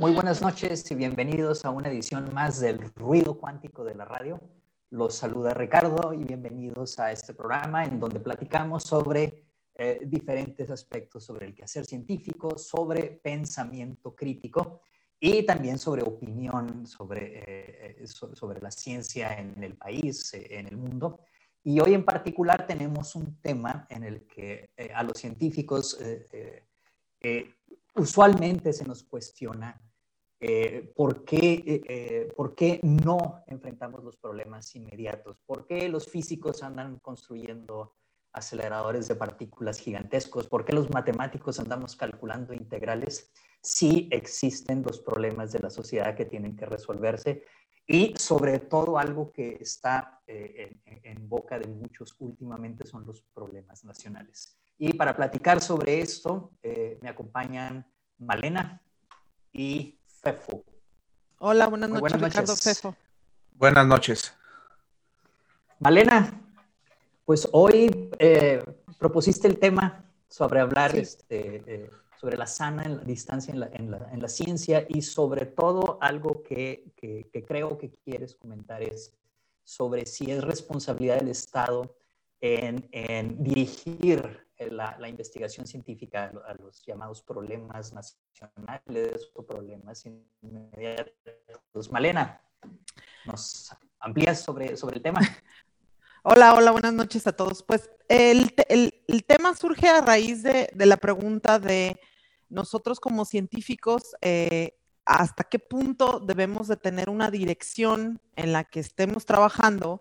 Muy buenas noches y bienvenidos a una edición más del Ruido Cuántico de la Radio. Los saluda Ricardo y bienvenidos a este programa en donde platicamos sobre eh, diferentes aspectos sobre el quehacer científico, sobre pensamiento crítico y también sobre opinión sobre, eh, eh, sobre la ciencia en el país, en el mundo. Y hoy en particular tenemos un tema en el que a los científicos usualmente se nos cuestiona ¿por, qué, por qué no enfrentamos los problemas inmediatos, por qué los físicos andan construyendo aceleradores de partículas gigantescos? ¿Por qué los matemáticos andamos calculando integrales si existen los problemas de la sociedad que tienen que resolverse? Y sobre todo algo que está eh, en, boca de muchos últimamente son los problemas nacionales. Y para platicar sobre esto eh, me acompañan Malena y Fefo. Hola, buenas noches, buenas noches. Ricardo Fefo. Buenas noches. Malena, pues hoy eh, propusiste el tema sobre hablar este, eh, sobre la sana distancia en la, en, la, en la, ciencia y sobre todo algo que, que, creo que quieres comentar es sobre si es responsabilidad del Estado en, en dirigir la, la, investigación científica a los llamados problemas nacionales o problemas inmediatos. Malena, ¿nos amplías sobre, sobre el tema? Hola, hola, buenas noches a todos. Pues el, tema surge a raíz de, la pregunta de nosotros como científicos, eh, hasta qué punto debemos de tener una dirección en la que estemos trabajando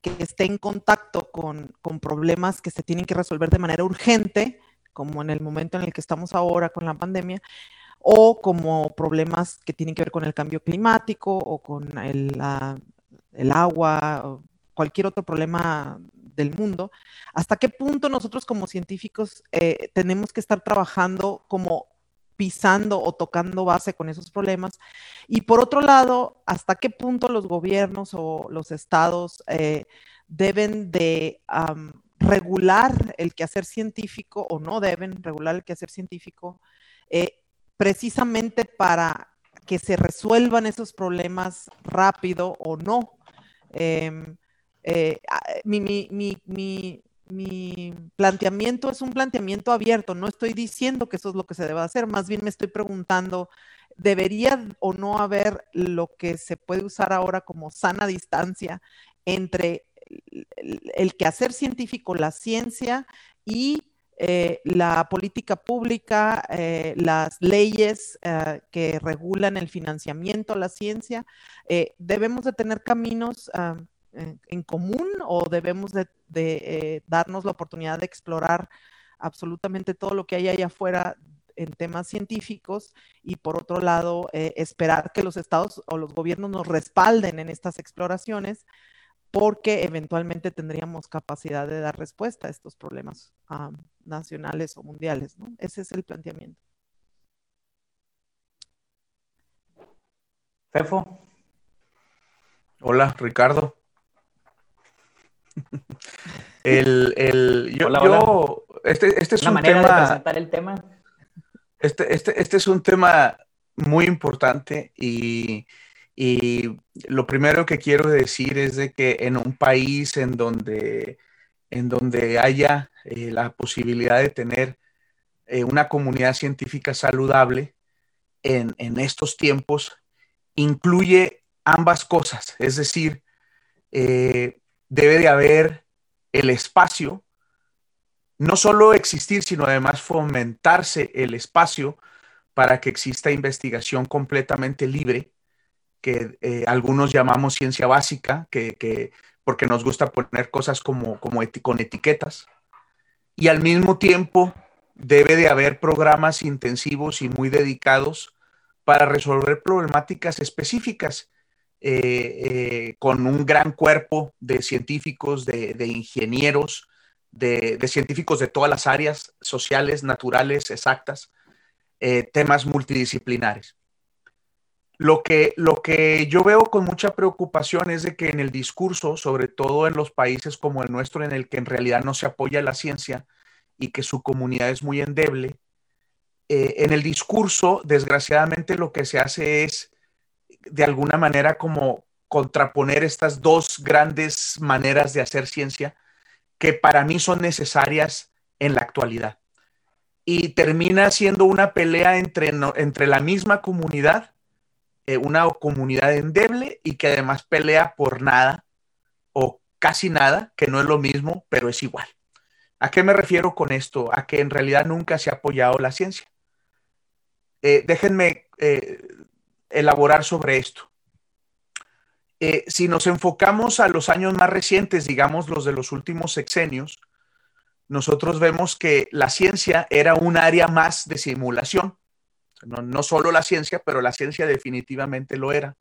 que esté en contacto con, problemas que se tienen que resolver de manera urgente, como en el momento en el que estamos ahora con la pandemia, o como problemas que tienen que ver con el cambio climático o con el, el agua, cualquier otro problema del mundo, hasta qué punto nosotros como científicos eh, tenemos que estar trabajando como pisando o tocando base con esos problemas. Y por otro lado, hasta qué punto los gobiernos o los estados eh, deben de regular el quehacer científico o no deben regular el quehacer científico eh, precisamente para que se resuelvan esos problemas rápido o no. Em, eh, ah, eh, mi, planteamiento es un planteamiento abierto, no estoy diciendo que eso es lo que se debe hacer, más bien me estoy preguntando, ¿debería o no haber lo que se puede usar ahora como sana distancia entre el, quehacer científico, la ciencia y eh, la política pública, las leyes que regulan el financiamiento a la ciencia, debemos de tener caminos en, común o debemos de, eh, darnos la oportunidad de explorar absolutamente todo lo que hay allá afuera en temas científicos y por otro lado eh, esperar que los estados o los gobiernos nos respalden en estas exploraciones porque eventualmente tendríamos capacidad de dar respuesta a estos problemas nacionales o mundiales. Ese es el planteamiento. Fefo. Hola, Ricardo. el, el, yo, este, este, es un tema, el tema. Este, este, este es un tema muy importante y, y, lo primero que quiero decir es de que en un país en donde, en donde haya eh, la posibilidad de tener eh, una comunidad científica saludable en, en, estos tiempos, incluye ambas cosas, es decir, eh, debe de haber el espacio, no solo existir, sino además fomentarse el espacio para que exista investigación completamente libre, que eh, algunos llamamos ciencia básica, que, porque nos gusta poner cosas como, como con etiquetas, y al mismo tiempo debe de haber programas intensivos y muy dedicados para resolver problemáticas específicas eh, eh, con un gran cuerpo de científicos, de, ingenieros, de, científicos de todas las áreas sociales, naturales, exactas, eh, temas multidisciplinares. Lo que, lo que yo veo con mucha preocupación es de que en el discurso, sobre todo en los países como el nuestro, en el que en realidad no se apoya la ciencia y que su comunidad es muy endeble, en el discurso, desgraciadamente, lo que se hace es, de alguna manera, como contraponer estas dos grandes maneras de hacer ciencia que para mí son necesarias en la actualidad. Y termina siendo una pelea entre, entre la misma comunidad, eh, una comunidad endeble y que además pelea por nada o casi nada, que no es lo mismo, pero es igual. ¿A qué me refiero con esto? A que en realidad nunca se ha apoyado la ciencia. Eh, déjenme eh, elaborar sobre esto. Eh, si nos enfocamos a los años más recientes, digamos los de los últimos sexenios, nosotros vemos que la ciencia era un área más de simulación. No, no solo la ciencia, pero la ciencia definitivamente lo era.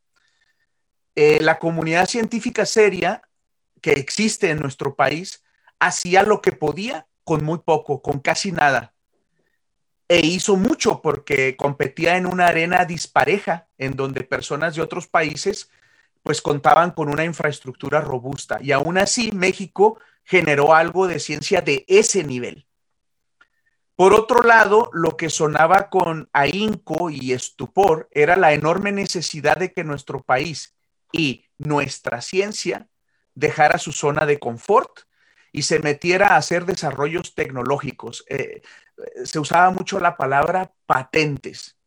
la comunidad científica seria que existe en nuestro país hacía lo que podía con muy poco, con casi nada. E hizo mucho porque competía en una arena dispareja en donde personas de otros países pues contaban con una infraestructura robusta. Y aún así México generó algo de ciencia de ese nivel. Por otro lado, lo que sonaba con ahínco y estupor era la enorme necesidad de que nuestro país y nuestra ciencia dejara su zona de confort y se metiera a hacer desarrollos tecnológicos. Eh, se usaba mucho la palabra patentes.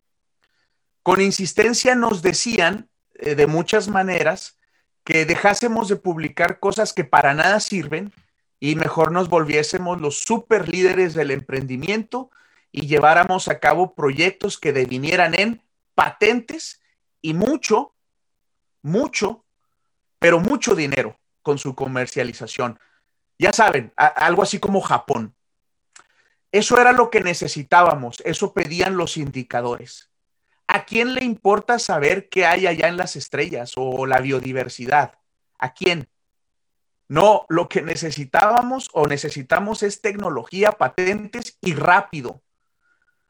Con insistencia nos decían eh, de muchas maneras que dejásemos de publicar cosas que para nada sirven y mejor nos volviésemos los super líderes del emprendimiento y lleváramos a cabo proyectos que devinieran en patentes y mucho, mucho, pero mucho dinero con su comercialización. Ya saben, algo así como Japón. Eso era lo que necesitábamos, eso pedían los indicadores. ¿A quién le importa saber qué hay allá en las estrellas o la biodiversidad? ¿A quién? No, lo que necesitábamos o necesitamos es tecnología, patentes y rápido.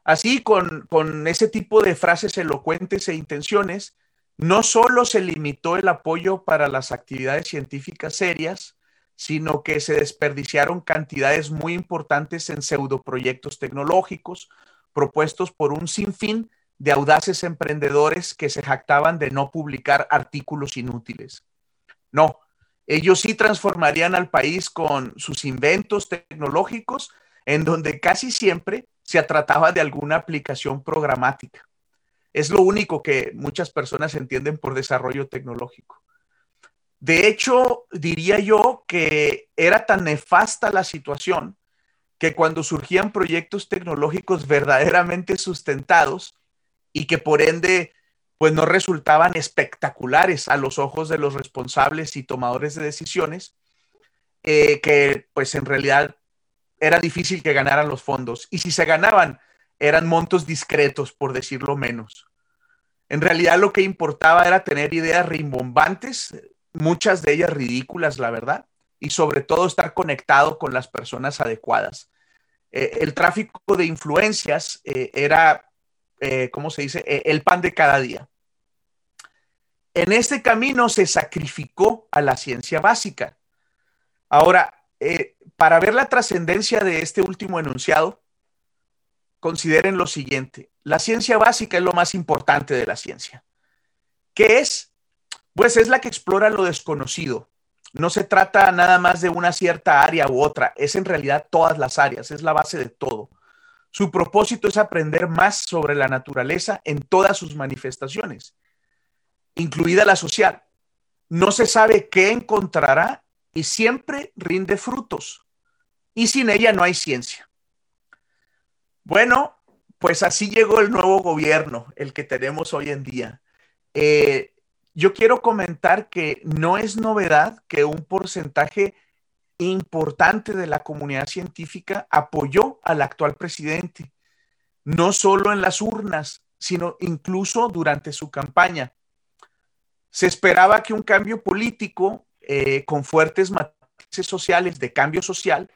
Así, con, con ese tipo de frases elocuentes e intenciones, no solo se limitó el apoyo para las actividades científicas serias, sino que se desperdiciaron cantidades muy importantes en pseudoproyectos tecnológicos propuestos por un sinfín de audaces emprendedores que se jactaban de no publicar artículos inútiles. No, ellos sí transformarían al país con sus inventos tecnológicos en donde casi siempre se trataba de alguna aplicación programática. Es lo único que muchas personas entienden por desarrollo tecnológico. De hecho, diría yo que era tan nefasta la situación que cuando surgían proyectos tecnológicos verdaderamente sustentados y que por ende pues no resultaban espectaculares a los ojos de los responsables y tomadores de decisiones, eh, que pues en realidad era difícil que ganaran los fondos. Y si se ganaban, eran montos discretos, por decirlo menos. En realidad lo que importaba era tener ideas rimbombantes, muchas de ellas ridículas, la verdad, y sobre todo estar conectado con las personas adecuadas. Eh, el tráfico de influencias eh, era, eh, ¿cómo se dice?, el pan de cada día. En este camino se sacrificó a la ciencia básica. Ahora, para ver la trascendencia de este último enunciado, consideren lo siguiente. La ciencia básica es lo más importante de la ciencia. ¿Qué es? Pues es la que explora lo desconocido. No se trata nada más de una cierta área u otra, es en realidad todas las áreas, es la base de todo. Su propósito es aprender más sobre la naturaleza en todas sus manifestaciones, incluida la social. No se sabe qué encontrará y siempre rinde frutos. Y sin ella no hay ciencia. Bueno, pues así llegó el nuevo gobierno, el que tenemos hoy en día. Eh, yo quiero comentar que no es novedad que un porcentaje importante de la comunidad científica apoyó al actual presidente, no solo en las urnas, sino incluso durante su campaña. Se esperaba que un cambio político eh, con fuertes matices sociales de cambio social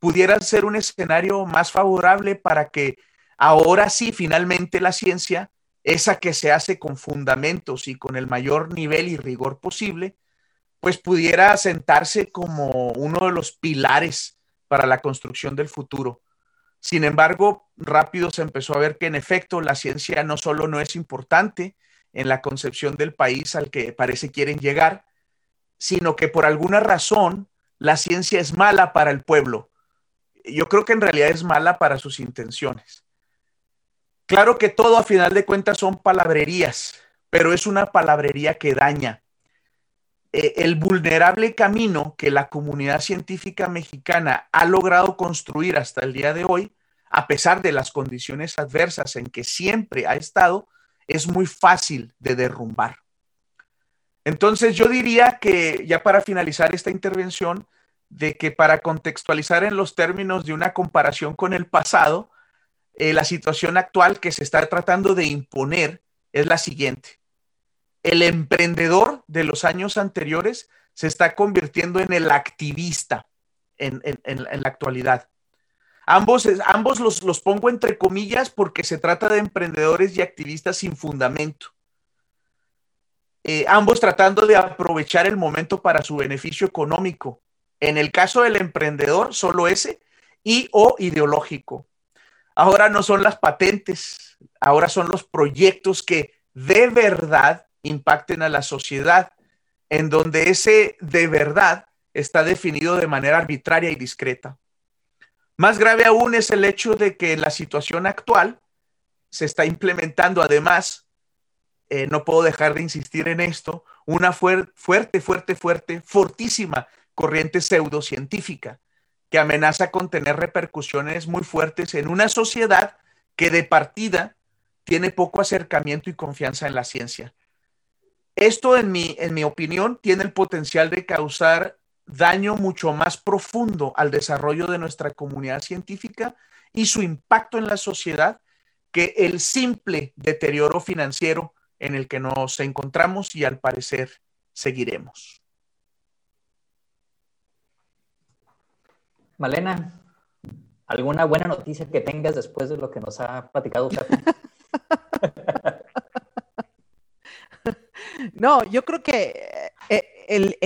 pudiera ser un escenario más favorable para que ahora sí, finalmente la ciencia, esa que se hace con fundamentos y con el mayor nivel y rigor posible, pues pudiera sentarse como uno de los pilares para la construcción del futuro. Sin embargo, rápido se empezó a ver que en efecto la ciencia no solo no es importante en la concepción del país al que parece quieren llegar, sino que por alguna razón la ciencia es mala para el pueblo. Yo creo que en realidad es mala para sus intenciones. Claro que todo a final de cuentas son palabrerías, pero es una palabrería que daña. Eh, el vulnerable camino que la comunidad científica mexicana ha logrado construir hasta el día de hoy, a pesar de las condiciones adversas en que siempre ha estado, es muy fácil de derrumbar. Entonces yo diría que ya para finalizar esta intervención, de que para contextualizar en los términos de una comparación con el pasado, eh, la situación actual que se está tratando de imponer es la siguiente. El emprendedor de los años anteriores se está convirtiendo en el activista en, la actualidad. Ambos, ambos los, los pongo entre comillas porque se trata de emprendedores y activistas sin fundamento. Eh, ambos tratando de aprovechar el momento para su beneficio económico. En el caso del emprendedor, solo ese, y o ideológico. Ahora no son las patentes, ahora son los proyectos que de verdad impacten a la sociedad, en donde ese de verdad está definido de manera arbitraria y discreta. Más grave aún es el hecho de que en la situación actual se está implementando además eh, no puedo dejar de insistir en esto, una fuerte, fuerte, fuerte, fortísima corriente pseudocientífica que amenaza con tener repercusiones muy fuertes en una sociedad que de partida tiene poco acercamiento y confianza en la ciencia. Esto, en mi, en mi opinión, tiene el potencial de causar daño mucho más profundo al desarrollo de nuestra comunidad científica y su impacto en la sociedad que el simple deterioro financiero en el que nos encontramos y al parecer seguiremos. Malena, ¿alguna buena noticia que tengas después de lo que nos ha platicado usted? no, yo creo que eh, el,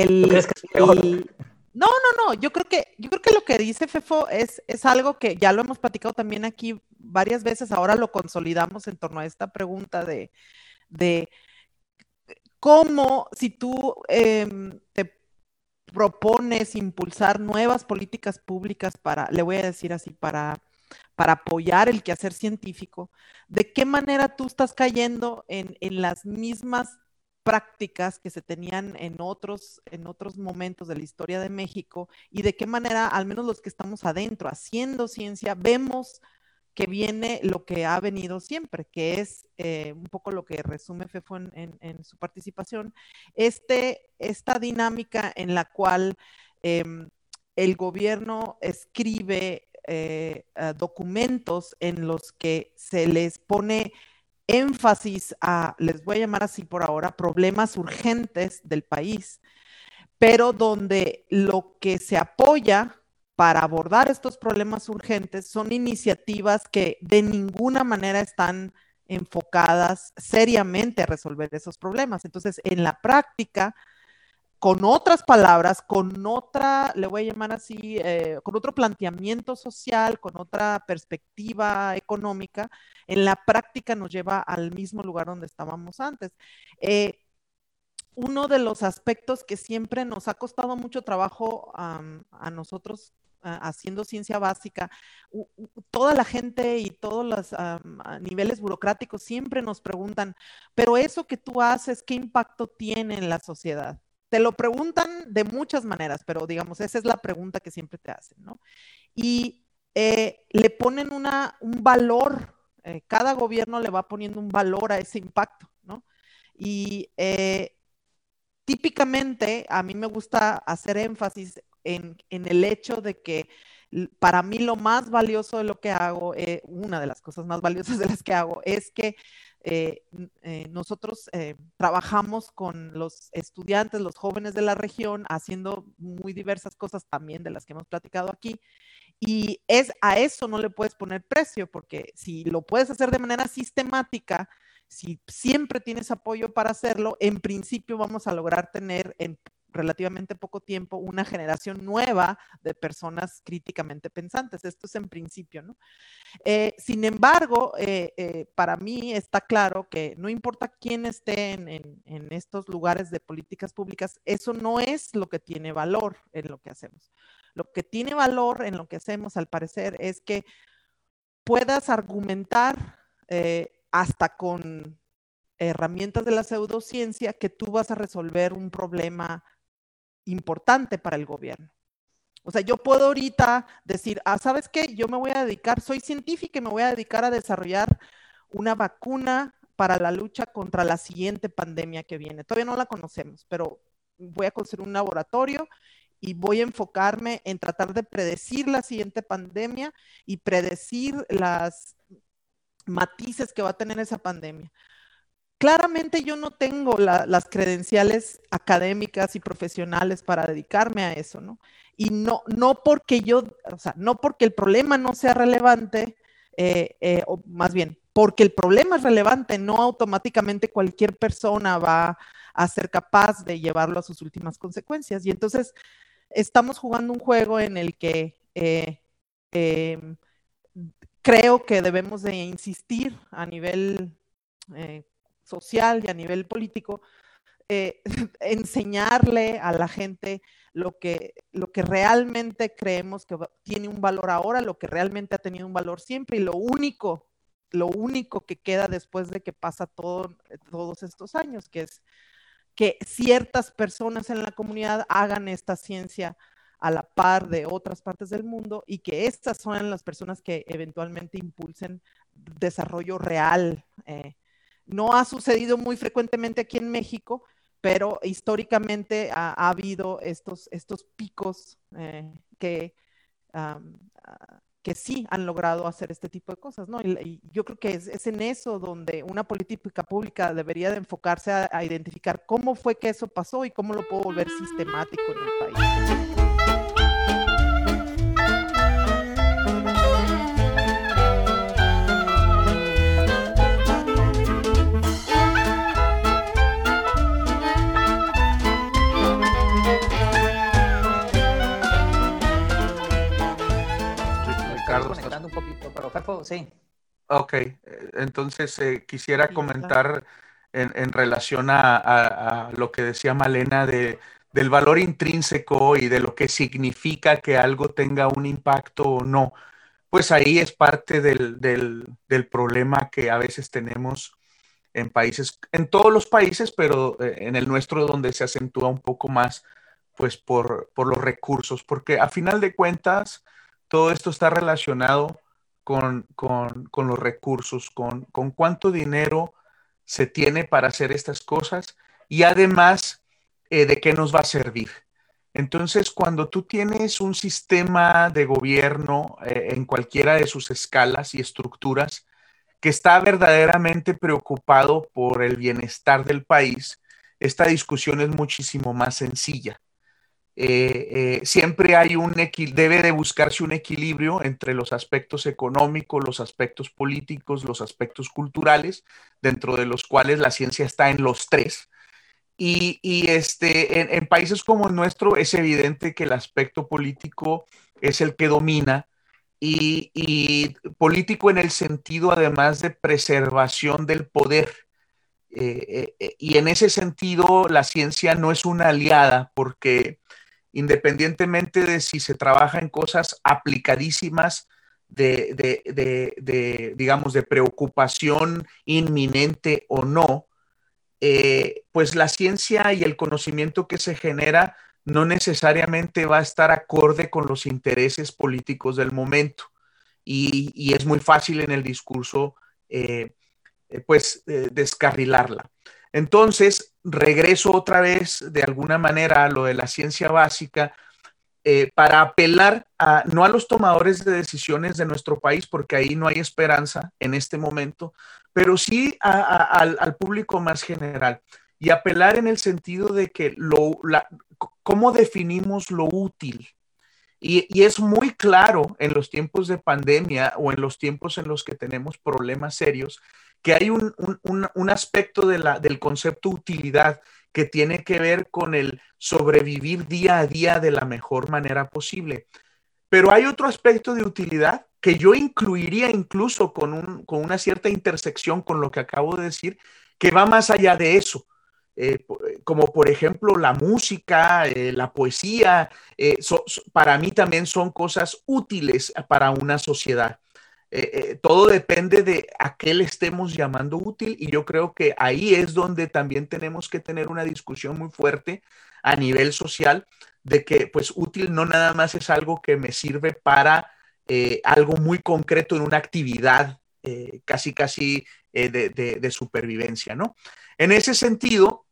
no, no, no, yo creo que, yo creo que lo que dice Fefo es, es algo que ya lo hemos platicado también aquí varias veces, ahora lo consolidamos en torno a esta pregunta de, de cómo si tú em, te propones impulsar nuevas políticas públicas para, le voy a decir así, para, para apoyar el quehacer científico, de qué manera tú estás cayendo en, en las mismas prácticas que se tenían en otros, en otros momentos de la historia de México y de qué manera, al menos los que estamos adentro haciendo ciencia, vemos que viene lo que ha venido siempre, que es eh, un poco lo que resume Fefo en, su participación, este, esta dinámica en la cual em, el gobierno escribe eh, documentos en los que se les pone énfasis a, les voy a llamar así por ahora, problemas urgentes del país, pero donde lo que se apoya para abordar estos problemas urgentes son iniciativas que de ninguna manera están enfocadas seriamente a resolver esos problemas. Entonces, en la práctica, con otras palabras, con otra, le voy a llamar así, eh, con otro planteamiento social, con otra perspectiva económica, en la práctica nos lleva al mismo lugar donde estábamos antes. Eh, uno de los aspectos que siempre nos ha costado mucho trabajo a nosotros haciendo ciencia básica, toda la gente y todos los niveles burocráticos siempre nos preguntan, pero eso que tú haces, ¿qué impacto tiene en la sociedad? Te lo preguntan de muchas maneras, pero digamos, esa es la pregunta que siempre te hacen, ¿no? Y eh, le ponen una, un valor, eh, cada gobierno le va poniendo un valor a ese impacto, ¿no? Y eh, típicamente a mí me gusta hacer énfasis en, el hecho de que para mí lo más valioso de lo que hago, eh, una de las cosas más valiosas de las que hago, es que eh, eh, nosotros trabajamos con los estudiantes, los jóvenes de la región, haciendo muy diversas cosas también de las que hemos platicado aquí. Y es a eso no le puedes poner precio, porque si lo puedes hacer de manera sistemática, si siempre tienes apoyo para hacerlo, en principio vamos a lograr tener en relativamente poco tiempo una generación nueva de personas críticamente pensantes. Esto es en principio, ¿no? Eh, sin embargo, eh, eh, para mí está claro que no importa quién esté en, en, estos lugares de políticas públicas, eso no es lo que tiene valor en lo que hacemos. Lo que tiene valor en lo que hacemos, al parecer, es que puedas argumentar hasta con herramientas de la pseudociencia que tú vas a resolver un problema importante para el gobierno. O sea, yo puedo ahorita decir, ah, ¿sabes qué? Yo me voy a dedicar, soy científica y me voy a dedicar a desarrollar una vacuna para la lucha contra la siguiente pandemia que viene. Todavía no la conocemos, pero voy a construir un laboratorio y voy a enfocarme en tratar de predecir la siguiente pandemia y predecir las matices que va a tener esa pandemia claramente yo no tengo las credenciales académicas y profesionales para dedicarme a eso, ¿no? Y no, no porque yo, o sea, no porque el problema no sea relevante, eh, eh, o más bien, porque el problema es relevante, no automáticamente cualquier persona va a ser capaz de llevarlo a sus últimas consecuencias. Y entonces estamos jugando un juego en el que eh, em, creo que debemos de insistir a nivel social y a nivel político, eh, enseñarle a la gente lo que, lo que realmente creemos que tiene un valor ahora, lo que realmente ha tenido un valor siempre y lo único, lo único que queda después de que pasa todo, todos estos años, que es que ciertas personas en la comunidad hagan esta ciencia a la par de otras partes del mundo y que estas son las personas que eventualmente impulsen desarrollo real eh, no ha sucedido muy frecuentemente aquí en México, pero históricamente ha, habido estos, estos picos eh, que, ah, que sí han logrado hacer este tipo de cosas, ¿no? Y, yo creo que es, en eso donde una política pública debería de enfocarse a identificar cómo fue que eso pasó y cómo lo puedo volver sistemático en el país. Sí. Ok, eh, entonces eh, quisiera comentar en, relación a, lo que decía Malena de, del valor intrínseco y de lo que significa que algo tenga un impacto o no. Pues ahí es parte del, del, problema que a veces tenemos en países, en todos los países, pero eh, en el nuestro donde se acentúa un poco más, pues por, por los recursos, porque a final de cuentas todo esto está relacionado con, los recursos, con, cuánto dinero se tiene para hacer estas cosas y además eh, de qué nos va a servir. Entonces, cuando tú tienes un sistema de gobierno eh, en cualquiera de sus escalas y estructuras que está verdaderamente preocupado por el bienestar del país, esta discusión es muchísimo más sencilla. Eh, eh, siempre hay un debe de buscarse un equilibrio entre los aspectos económicos, los aspectos políticos, los aspectos culturales, dentro de los cuales la ciencia está en los tres. Y, este, en, países como el nuestro es evidente que el aspecto político es el que domina y, político en el sentido además de preservación del poder. Eh, y en ese sentido la ciencia no es una aliada porque independientemente de si se trabaja en cosas aplicadísimas de, digamos, de preocupación inminente o no, eh, pues la ciencia y el conocimiento que se genera no necesariamente va a estar acorde con los intereses políticos del momento. Y, es muy fácil en el discurso, eh, eh, pues, descarrilarla. Entonces, regreso otra vez de alguna manera a lo de la ciencia básica eh, para apelar a, no a los tomadores de decisiones de nuestro país, porque ahí no hay esperanza en este momento, pero sí al, público más general y apelar en el sentido de que lo, cómo definimos lo útil. Y, es muy claro en los tiempos de pandemia o en los tiempos en los que tenemos problemas serios que hay un, aspecto de del concepto utilidad que tiene que ver con el sobrevivir día a día de la mejor manera posible. Pero hay otro aspecto de utilidad que yo incluiría incluso con, con una cierta intersección con lo que acabo de decir, que va más allá de eso. Eh, como por ejemplo la música, eh, la poesía, eh, para mí también son cosas útiles para una sociedad. todo depende de a qué le estemos llamando útil y yo creo que ahí es donde también tenemos que tener una discusión muy fuerte a nivel social de que pues útil no nada más es algo que me sirve para algo muy concreto en una actividad casi casi de, de supervivencia, ¿no? En ese sentido,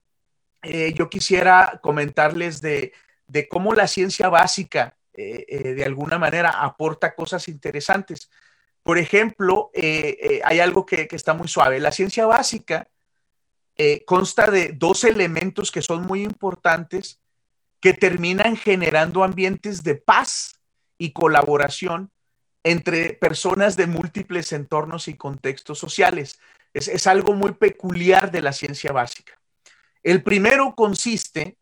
eh, yo quisiera comentarles de, cómo la ciencia básica eh, eh, de alguna manera aporta cosas interesantes. Por ejemplo, hay algo que, está muy suave. La ciencia básica consta de dos elementos que son muy importantes que terminan generando ambientes de paz y colaboración entre personas de múltiples entornos y contextos sociales. es algo muy peculiar de la ciencia básica. El primero consiste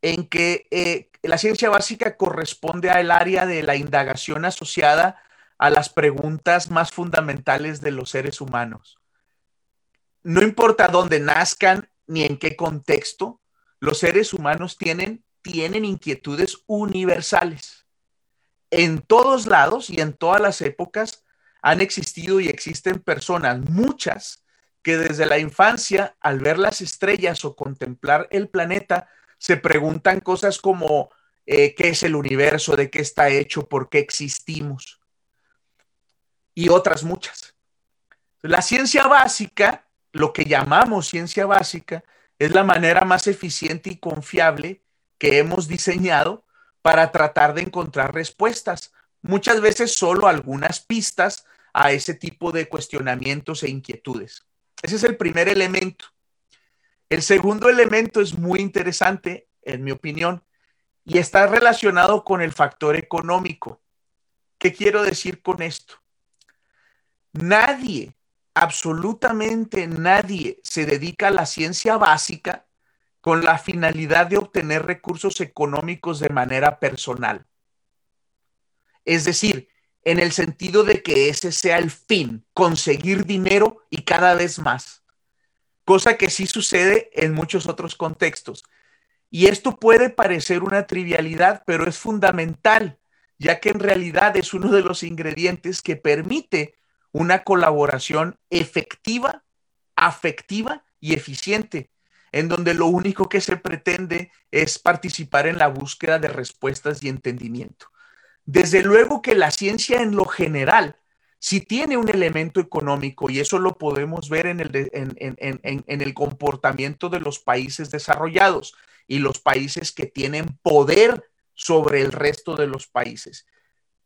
en que eh, la ciencia básica corresponde al área de la indagación asociada a las preguntas más fundamentales de los seres humanos. No importa dónde nazcan ni en qué contexto, los seres humanos tienen, tienen inquietudes universales. En todos lados y en todas las épocas han existido y existen personas, muchas, que desde la infancia, al ver las estrellas o contemplar el planeta, se preguntan cosas como eh, qué es el universo, de qué está hecho, por qué existimos y otras muchas. La ciencia básica, lo que llamamos ciencia básica, es la manera más eficiente y confiable que hemos diseñado para tratar de encontrar respuestas, muchas veces solo algunas pistas a ese tipo de cuestionamientos e inquietudes. Ese es el primer elemento. El segundo elemento es muy interesante, en mi opinión, y está relacionado con el factor económico. ¿Qué quiero decir con esto? Nadie, absolutamente nadie, se dedica a la ciencia básica con la finalidad de obtener recursos económicos de manera personal. Es decir, en el sentido de que ese sea el fin, conseguir dinero y cada vez más, cosa que sí sucede en muchos otros contextos. Y esto puede parecer una trivialidad, pero es fundamental, ya que en realidad es uno de los ingredientes que permite una colaboración efectiva, afectiva y eficiente, en donde lo único que se pretende es participar en la búsqueda de respuestas y entendimiento. Desde luego que la ciencia en lo general si tiene un elemento económico y eso lo podemos ver en el, en, el comportamiento de los países desarrollados y los países que tienen poder sobre el resto de los países.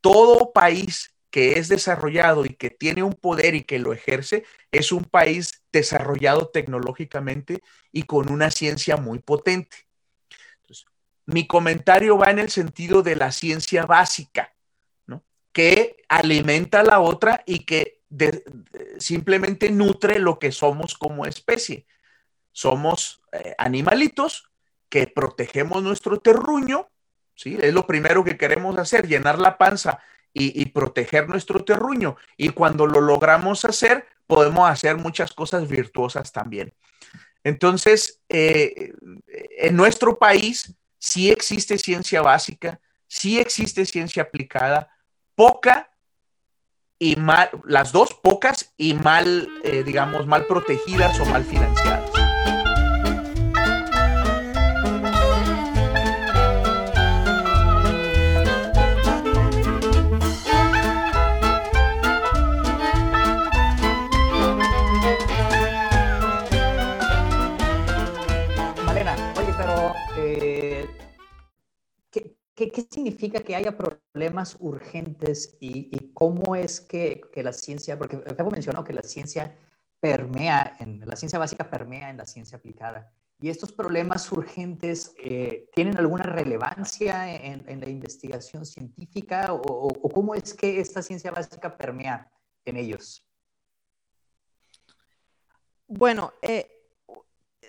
Todo país que es desarrollado y que tiene un poder y que lo ejerce es un país desarrollado tecnológicamente y con una ciencia muy potente mi comentario va en el sentido de la ciencia básica, ¿no? que alimenta a la otra y que simplemente nutre lo que somos como especie. Somos eh, animalitos que protegemos nuestro terruño, ¿sí? es lo primero que queremos hacer, llenar la panza y, proteger nuestro terruño. Y cuando lo logramos hacer, podemos hacer muchas cosas virtuosas también. Entonces, eh, en nuestro país, sí existe ciencia básica, sí existe ciencia aplicada, poca y mal, las dos pocas y mal, eh, digamos, mal protegidas o mal financiadas. ¿Qué, significa que haya problemas urgentes y, cómo es que, la ciencia, porque Febo mencionó que la ciencia permea, en, la ciencia básica permea en la ciencia aplicada. ¿Y estos problemas urgentes eh, tienen alguna relevancia en, la investigación científica o, cómo es que esta ciencia básica permea en ellos? Bueno, eh,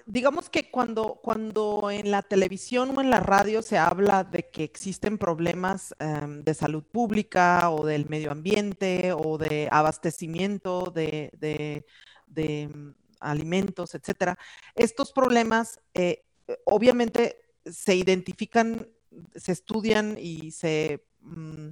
digamos que cuando, cuando en la televisión o en la radio se habla de que existen problemas em, de salud pública o del medio ambiente o de abastecimiento de, de, mm, alimentos, etcétera, estos problemas eh, obviamente se identifican, se estudian y se, mm,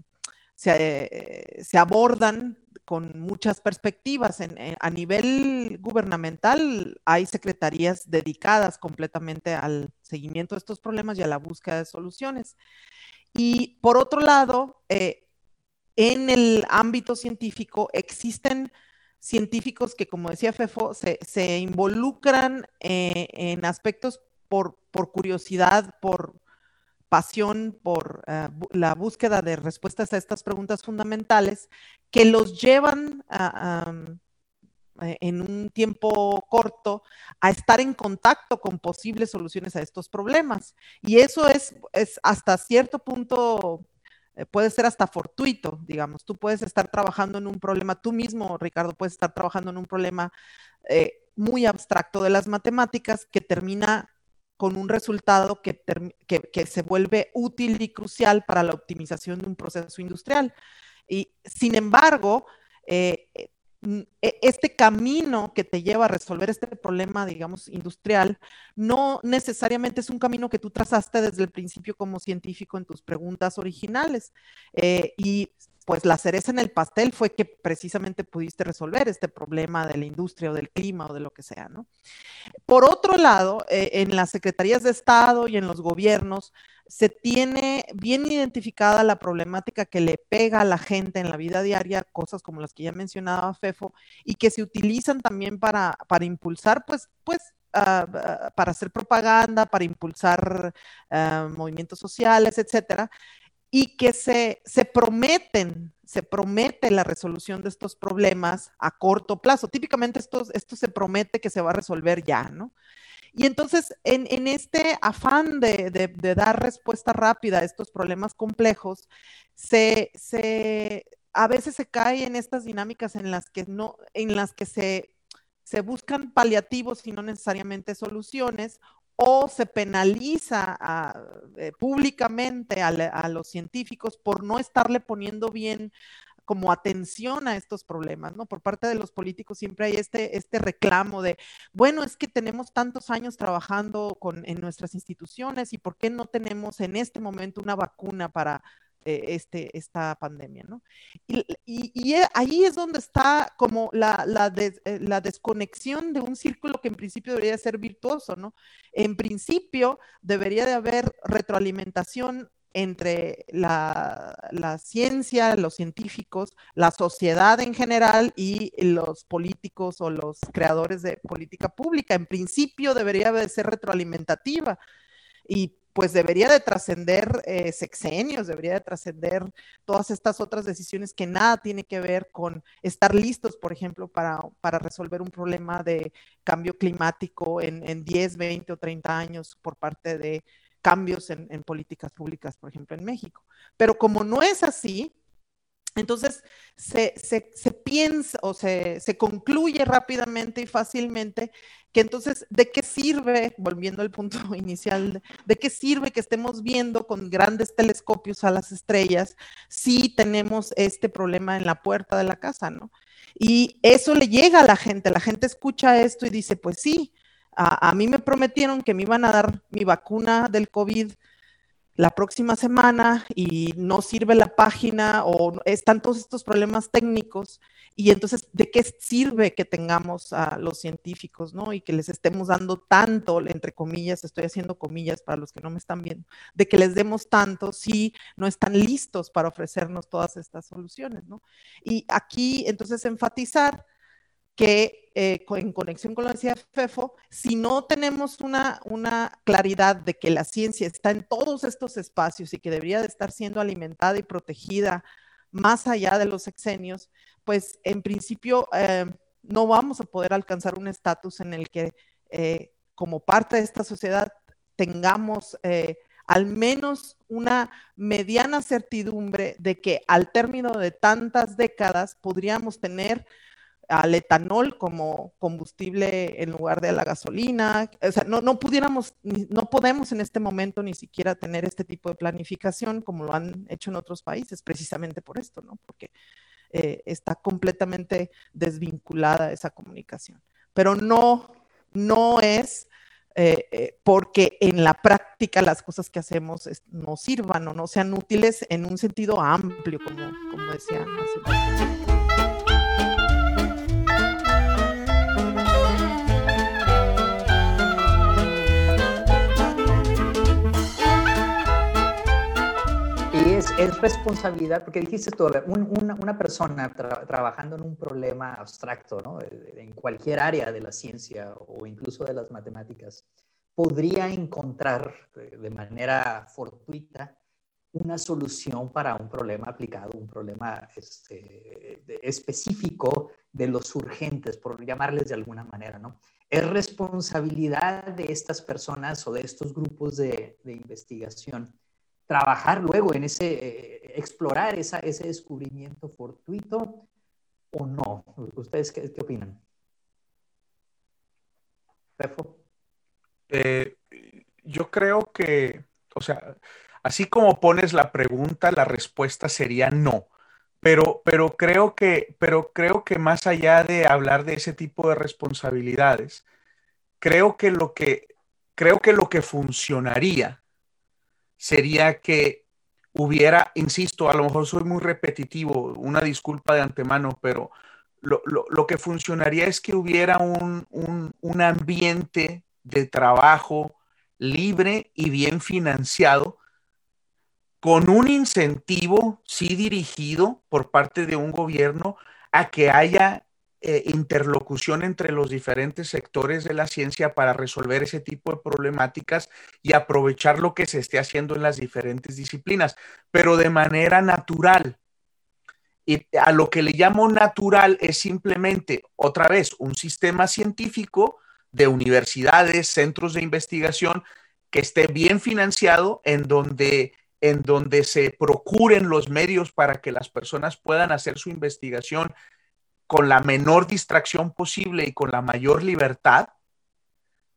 se, se abordan con muchas perspectivas. a nivel gubernamental hay secretarías dedicadas completamente al seguimiento de estos problemas y a la búsqueda de soluciones. Y por otro lado, eh, en el ámbito científico existen científicos que, como decía Fefo, se, involucran eh, en aspectos por, por curiosidad, por, pasión por eh, la búsqueda de respuestas a estas preguntas fundamentales que los llevan eh, en un tiempo corto a estar en contacto con posibles soluciones a estos problemas. Y eso es, es hasta cierto punto, eh, puede ser hasta fortuito, digamos. Tú puedes estar trabajando en un problema, tú mismo, Ricardo, puedes estar trabajando en un problema muy abstracto de las matemáticas que termina con un resultado que, se vuelve útil y crucial para la optimización de un proceso industrial. Y sin embargo, eh, este camino que te lleva a resolver este problema, digamos, industrial, no necesariamente es un camino que tú trazaste desde el principio como científico en tus preguntas originales. Eh, y pues la cereza en el pastel fue que precisamente pudiste resolver este problema de la industria o del clima o de lo que sea, ¿no? Por otro lado, eh, en las secretarías de Estado y en los gobiernos se tiene bien identificada la problemática que le pega a la gente en la vida diaria, cosas como las que ya mencionaba Fefo, y que se utilizan también para, para impulsar, pues, pues ah, para hacer propaganda, para impulsar ah, movimientos sociales, etcétera y que se, se prometen, se promete la resolución de estos problemas a corto plazo. Típicamente esto, esto se promete que se va a resolver ya, ¿no? Y entonces, en, este afán de, dar respuesta rápida a estos problemas complejos, a veces se cae en estas dinámicas en las que, no, en las que se, se buscan paliativos y no necesariamente soluciones, o se penaliza eh, públicamente a, los científicos por no estarle poniendo bien como atención a estos problemas, ¿no? Por parte de los políticos siempre hay este, este reclamo de, bueno, es que tenemos tantos años trabajando con, en nuestras instituciones y ¿por qué no tenemos en este momento una vacuna para eh, este, esta pandemia, ¿no? Y, y, ahí es donde está como la, la, eh, la, desconexión de un círculo que en principio debería ser virtuoso, ¿no? En principio debería de haber retroalimentación entre la, ciencia, los científicos, la sociedad en general y los políticos o los creadores de política pública. En principio debería de ser retroalimentativa y pues debería de trascender eh, sexenios, debería de trascender todas estas otras decisiones que nada tiene que ver con estar listos, por ejemplo, para, para resolver un problema de cambio climático en, en 10, 20 o 30 años por parte de cambios en, políticas públicas, por ejemplo, en México. Pero como no es así, entonces, se, piensa o se, concluye rápidamente y fácilmente que entonces, ¿de qué sirve, volviendo al punto inicial, de qué sirve que estemos viendo con grandes telescopios a las estrellas si tenemos este problema en la puerta de la casa, ¿no? Y eso le llega a la gente, la gente escucha esto y dice, pues sí, a, mí me prometieron que me iban a dar mi vacuna del COVID la próxima semana y no sirve la página o están todos estos problemas técnicos y entonces, ¿de qué sirve que tengamos a los científicos, ¿no? Y que les estemos dando tanto, entre comillas, estoy haciendo comillas para los que no me están viendo, de que les demos tanto si no están listos para ofrecernos todas estas soluciones, ¿no? Y aquí, entonces, enfatizar que eh, en conexión con lo que decía FEFO, si no tenemos una, claridad de que la ciencia está en todos estos espacios y que debería de estar siendo alimentada y protegida más allá de los sexenios, pues en principio eh, no vamos a poder alcanzar un estatus en el que eh, como parte de esta sociedad tengamos eh, al menos una mediana certidumbre de que al término de tantas décadas podríamos tener al etanol como combustible en lugar de la gasolina. O sea, no, no pudiéramos, no podemos en este momento ni siquiera tener este tipo de planificación como lo han hecho en otros países, precisamente por esto, ¿no? Porque eh, está completamente desvinculada esa comunicación. Pero no, no es eh, eh, porque en la práctica las cosas que hacemos no sirvan o no sean útiles en un sentido amplio, como, como decía es, responsabilidad, porque dijiste tú, una, persona trabajando en un problema abstracto, en cualquier área de la ciencia o incluso de las matemáticas, podría encontrar de manera fortuita una solución para un problema aplicado, un problema este, específico de los urgentes, por llamarles de alguna manera, ¿no? Es responsabilidad de estas personas o de estos grupos de investigación trabajar luego en ese, eh, explorar ese descubrimiento fortuito o no. ¿Ustedes qué, opinan? Eh, yo creo que, o sea, así como pones la pregunta, la respuesta sería no. Pero, pero, creo que, pero creo que más allá de hablar de ese tipo de responsabilidades, creo que lo que, creo que, lo que funcionaría sería que hubiera, insisto, a lo mejor soy muy repetitivo, una disculpa de antemano, pero lo, que funcionaría es que hubiera un, un, ambiente de trabajo libre y bien financiado, con un incentivo, sí dirigido por parte de un gobierno, a que haya eh, interlocución entre los diferentes sectores de la ciencia para resolver ese tipo de problemáticas y aprovechar lo que se esté haciendo en las diferentes disciplinas, pero de manera natural. Y a lo que le llamo natural es simplemente, otra vez, un sistema científico de universidades, centros de investigación que esté bien financiado, en donde en donde se procuren los medios para que las personas puedan hacer su investigación con la menor distracción posible y con la mayor libertad,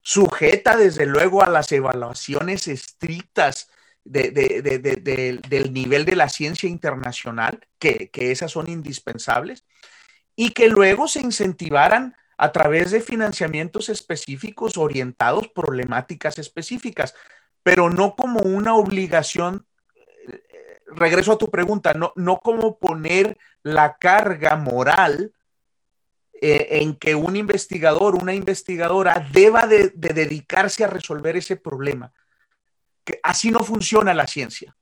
sujeta desde luego a las evaluaciones estrictas del nivel de la ciencia internacional, que, que esas son indispensables, y que luego se incentivaran a través de financiamientos específicos orientados problemáticas específicas, pero no como una obligación eh, regreso a tu pregunta, no, no como poner la carga moral eh, en que un investigador, una investigadora deba de, dedicarse a resolver ese problema. Así no funciona la ciencia.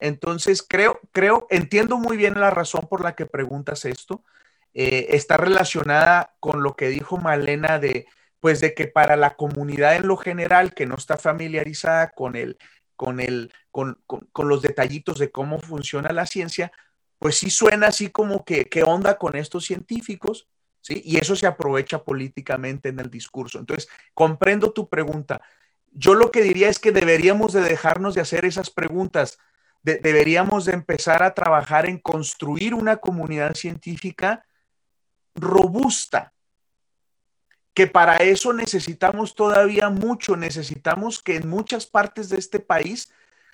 Entonces, creo, creo, entiendo muy bien la razón por la que preguntas esto. Eh, está relacionada con lo que dijo Malena de, pues, de que para la comunidad en lo general que no está familiarizada con el, con el, con los detallitos de cómo funciona la ciencia, pues sí suena así como que, ¿qué onda con estos científicos? Y eso se aprovecha políticamente en el discurso. Entonces, comprendo tu pregunta. Yo lo que diría es que deberíamos de dejarnos de hacer esas preguntas. deberíamos de empezar a trabajar en construir una comunidad científica robusta, que para eso necesitamos todavía mucho, necesitamos que en muchas partes de este país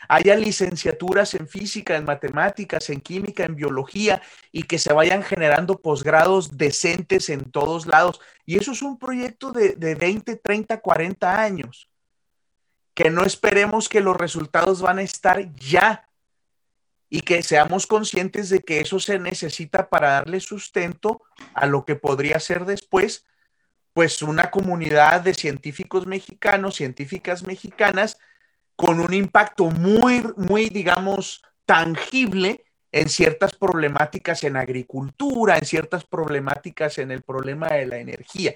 haya licenciaturas en física, en matemáticas, en química, en biología y que se vayan generando posgrados decentes en todos lados. Y eso es un proyecto de, 20, 30, 40 años. Que no esperemos que los resultados van a estar ya y que seamos conscientes de que eso se necesita para darle sustento a lo que podría ser después, pues una comunidad de científicos mexicanos, científicas mexicanas, con un impacto muy, muy, digamos, tangible en ciertas problemáticas en agricultura, en ciertas problemáticas en el problema de la energía.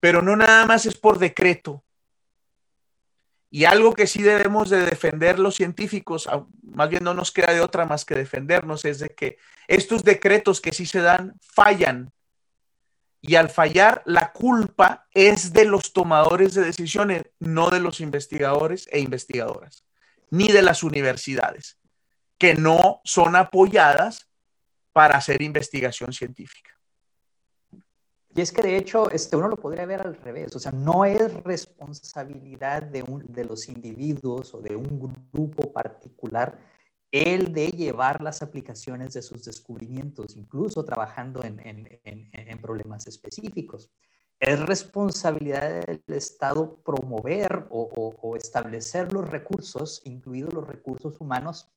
Pero no nada más es por decreto. Y algo que sí debemos de defender los científicos, más bien no nos queda de otra más que defendernos, es de que estos decretos que sí se dan fallan Y al fallar, la culpa es de los tomadores de decisiones, no de los investigadores e investigadoras, ni de las universidades, que no son apoyadas para hacer investigación científica. Y es que de hecho este, uno lo podría ver al revés, o sea, no es responsabilidad de, un, de los individuos o de un grupo particular el de llevar las aplicaciones de sus descubrimientos, incluso trabajando en, problemas específicos. Es responsabilidad del Estado promover o, o, establecer los recursos, incluidos los recursos humanos,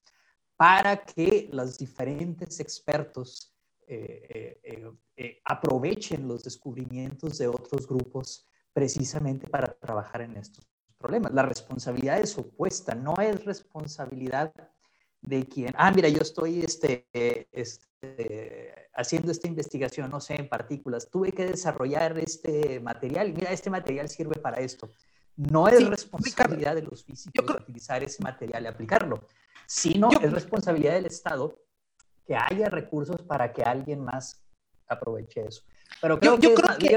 para que los diferentes expertos eh, eh, eh, aprovechen los descubrimientos de otros grupos precisamente para trabajar en estos problemas. La responsabilidad es opuesta, no es responsabilidad de quien, ah, mira, yo estoy este, este, haciendo esta investigación, no sé, en partículas, tuve que desarrollar este material, mira, este material sirve para esto. No es responsabilidad de los físicos utilizar ese material y aplicarlo, sino es responsabilidad del Estado que haya recursos para que alguien más aproveche eso. Pero yo, creo que,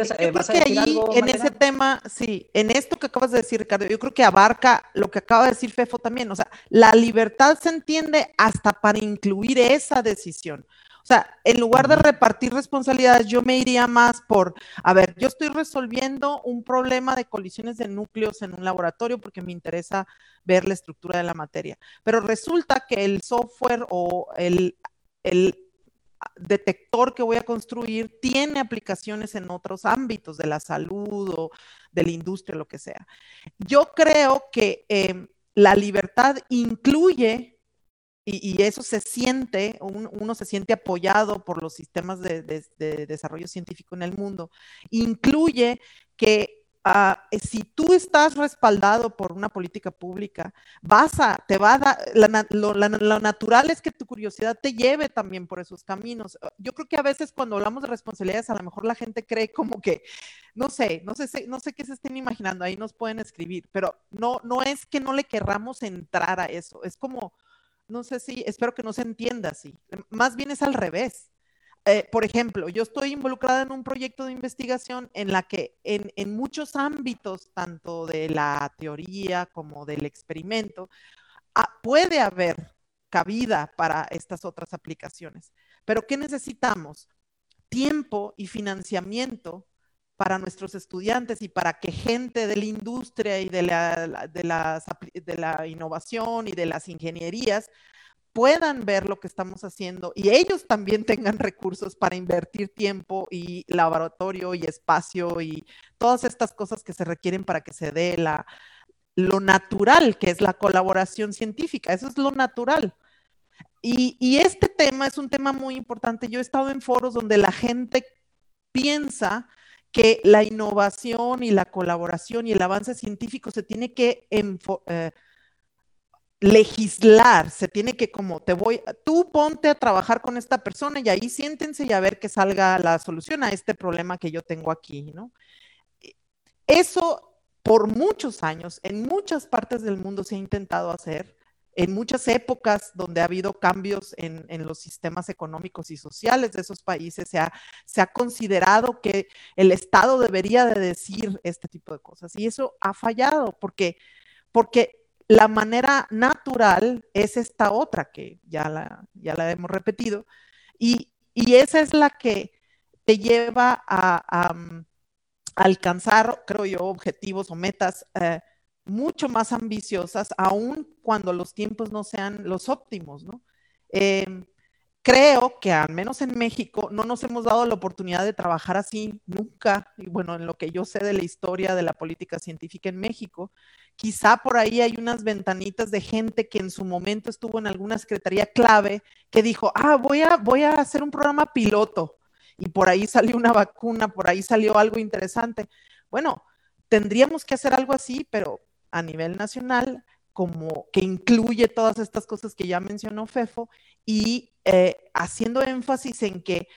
ahí, en ese tema, sí, en esto que acabas de decir, Ricardo, yo creo que abarca lo que acaba de decir Fefo también. O sea, la libertad se entiende hasta para incluir esa decisión. O sea, en lugar de repartir responsabilidades, yo me iría más por, a ver, yo estoy resolviendo un problema de colisiones de núcleos en un laboratorio porque me interesa ver la estructura de la materia. Pero resulta que el software o el, el detector que voy a construir tiene aplicaciones en otros ámbitos de la salud o de la industria, lo que sea. Yo creo que em, la libertad incluye, y, eso se siente, uno se siente apoyado por los sistemas de desarrollo científico en el mundo, incluye que Eh, si tú estás respaldado por una política pública, vas a, te va a dar, lo, natural es que tu curiosidad te lleve también por esos caminos. Yo creo que a veces cuando hablamos de responsabilidades, a lo mejor la gente cree como que, no sé, no sé, no sé qué se estén imaginando, ahí nos pueden escribir, pero no, no es que no le querramos entrar a eso, es como, no sé si, espero que no se entienda así, más bien es al revés eh, por ejemplo, yo estoy involucrada en un proyecto de investigación en la que en, muchos ámbitos, tanto de la teoría como del experimento, ah, puede haber cabida para estas otras aplicaciones. Pero ¿qué necesitamos? Tiempo y financiamiento para nuestros estudiantes y para que gente de la industria y de de la innovación y de las ingenierías puedan ver lo que estamos haciendo y ellos también tengan recursos para invertir tiempo y laboratorio y espacio y todas estas cosas que se requieren para que se dé la, lo natural, que es la colaboración científica. Eso es lo natural. Y, y este tema es un tema muy importante. Yo he estado en foros donde la gente piensa que la innovación y la colaboración y el avance científico se tiene que eh, legislar, se tiene que como te voy, tú ponte a trabajar con esta persona y ahí siéntense y a ver que salga la solución a este problema que yo tengo aquí, ¿no? Eso por muchos años, en muchas partes del mundo se ha intentado hacer, en muchas épocas donde ha habido cambios en, los sistemas económicos y sociales de esos países, se ha, se ha considerado que el Estado debería de decir este tipo de cosas y eso ha fallado porque, porque la manera natural es esta otra que ya la, ya la hemos repetido y, esa es la que te lleva a, mm, alcanzar, creo yo, objetivos o metas eh, mucho más ambiciosas, aun cuando los tiempos no sean los óptimos, ¿no? Em, creo que al menos en México no nos hemos dado la oportunidad de trabajar así nunca, y bueno, en lo que yo sé de la historia de la política científica en México, quizá por ahí hay unas ventanitas de gente que en su momento estuvo en alguna secretaría clave que dijo, ah, voy a, voy a hacer un programa piloto y por ahí salió una vacuna, por ahí salió algo interesante. Bueno, tendríamos que hacer algo así, pero a nivel nacional, como que incluye todas estas cosas que ya mencionó Fefo y eh, haciendo énfasis en que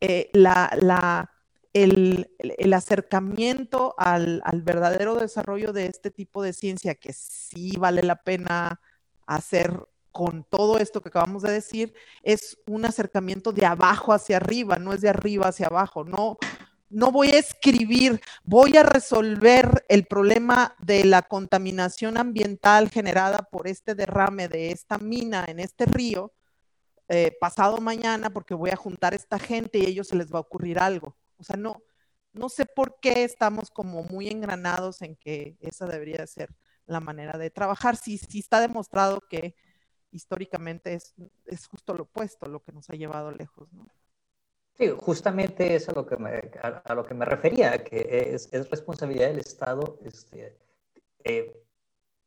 eh, la, la el, acercamiento al, verdadero desarrollo de este tipo de ciencia, que sí vale la pena hacer con todo esto que acabamos de decir, es un acercamiento de abajo hacia arriba, no es de arriba hacia abajo, no, no voy a escribir, voy a resolver el problema de la contaminación ambiental generada por este derrame de esta mina en este río eh, pasado mañana porque voy a juntar a esta gente y a ellos se les va a ocurrir algo. O sea, no, no sé por qué estamos como muy engranados en que esa debería ser la manera de trabajar. Si, si está demostrado que históricamente es, es justo lo opuesto lo que nos ha llevado lejos. ¿no? Sí, justamente es a lo que me, a, lo que me refería, que es, es responsabilidad del Estado este, eh,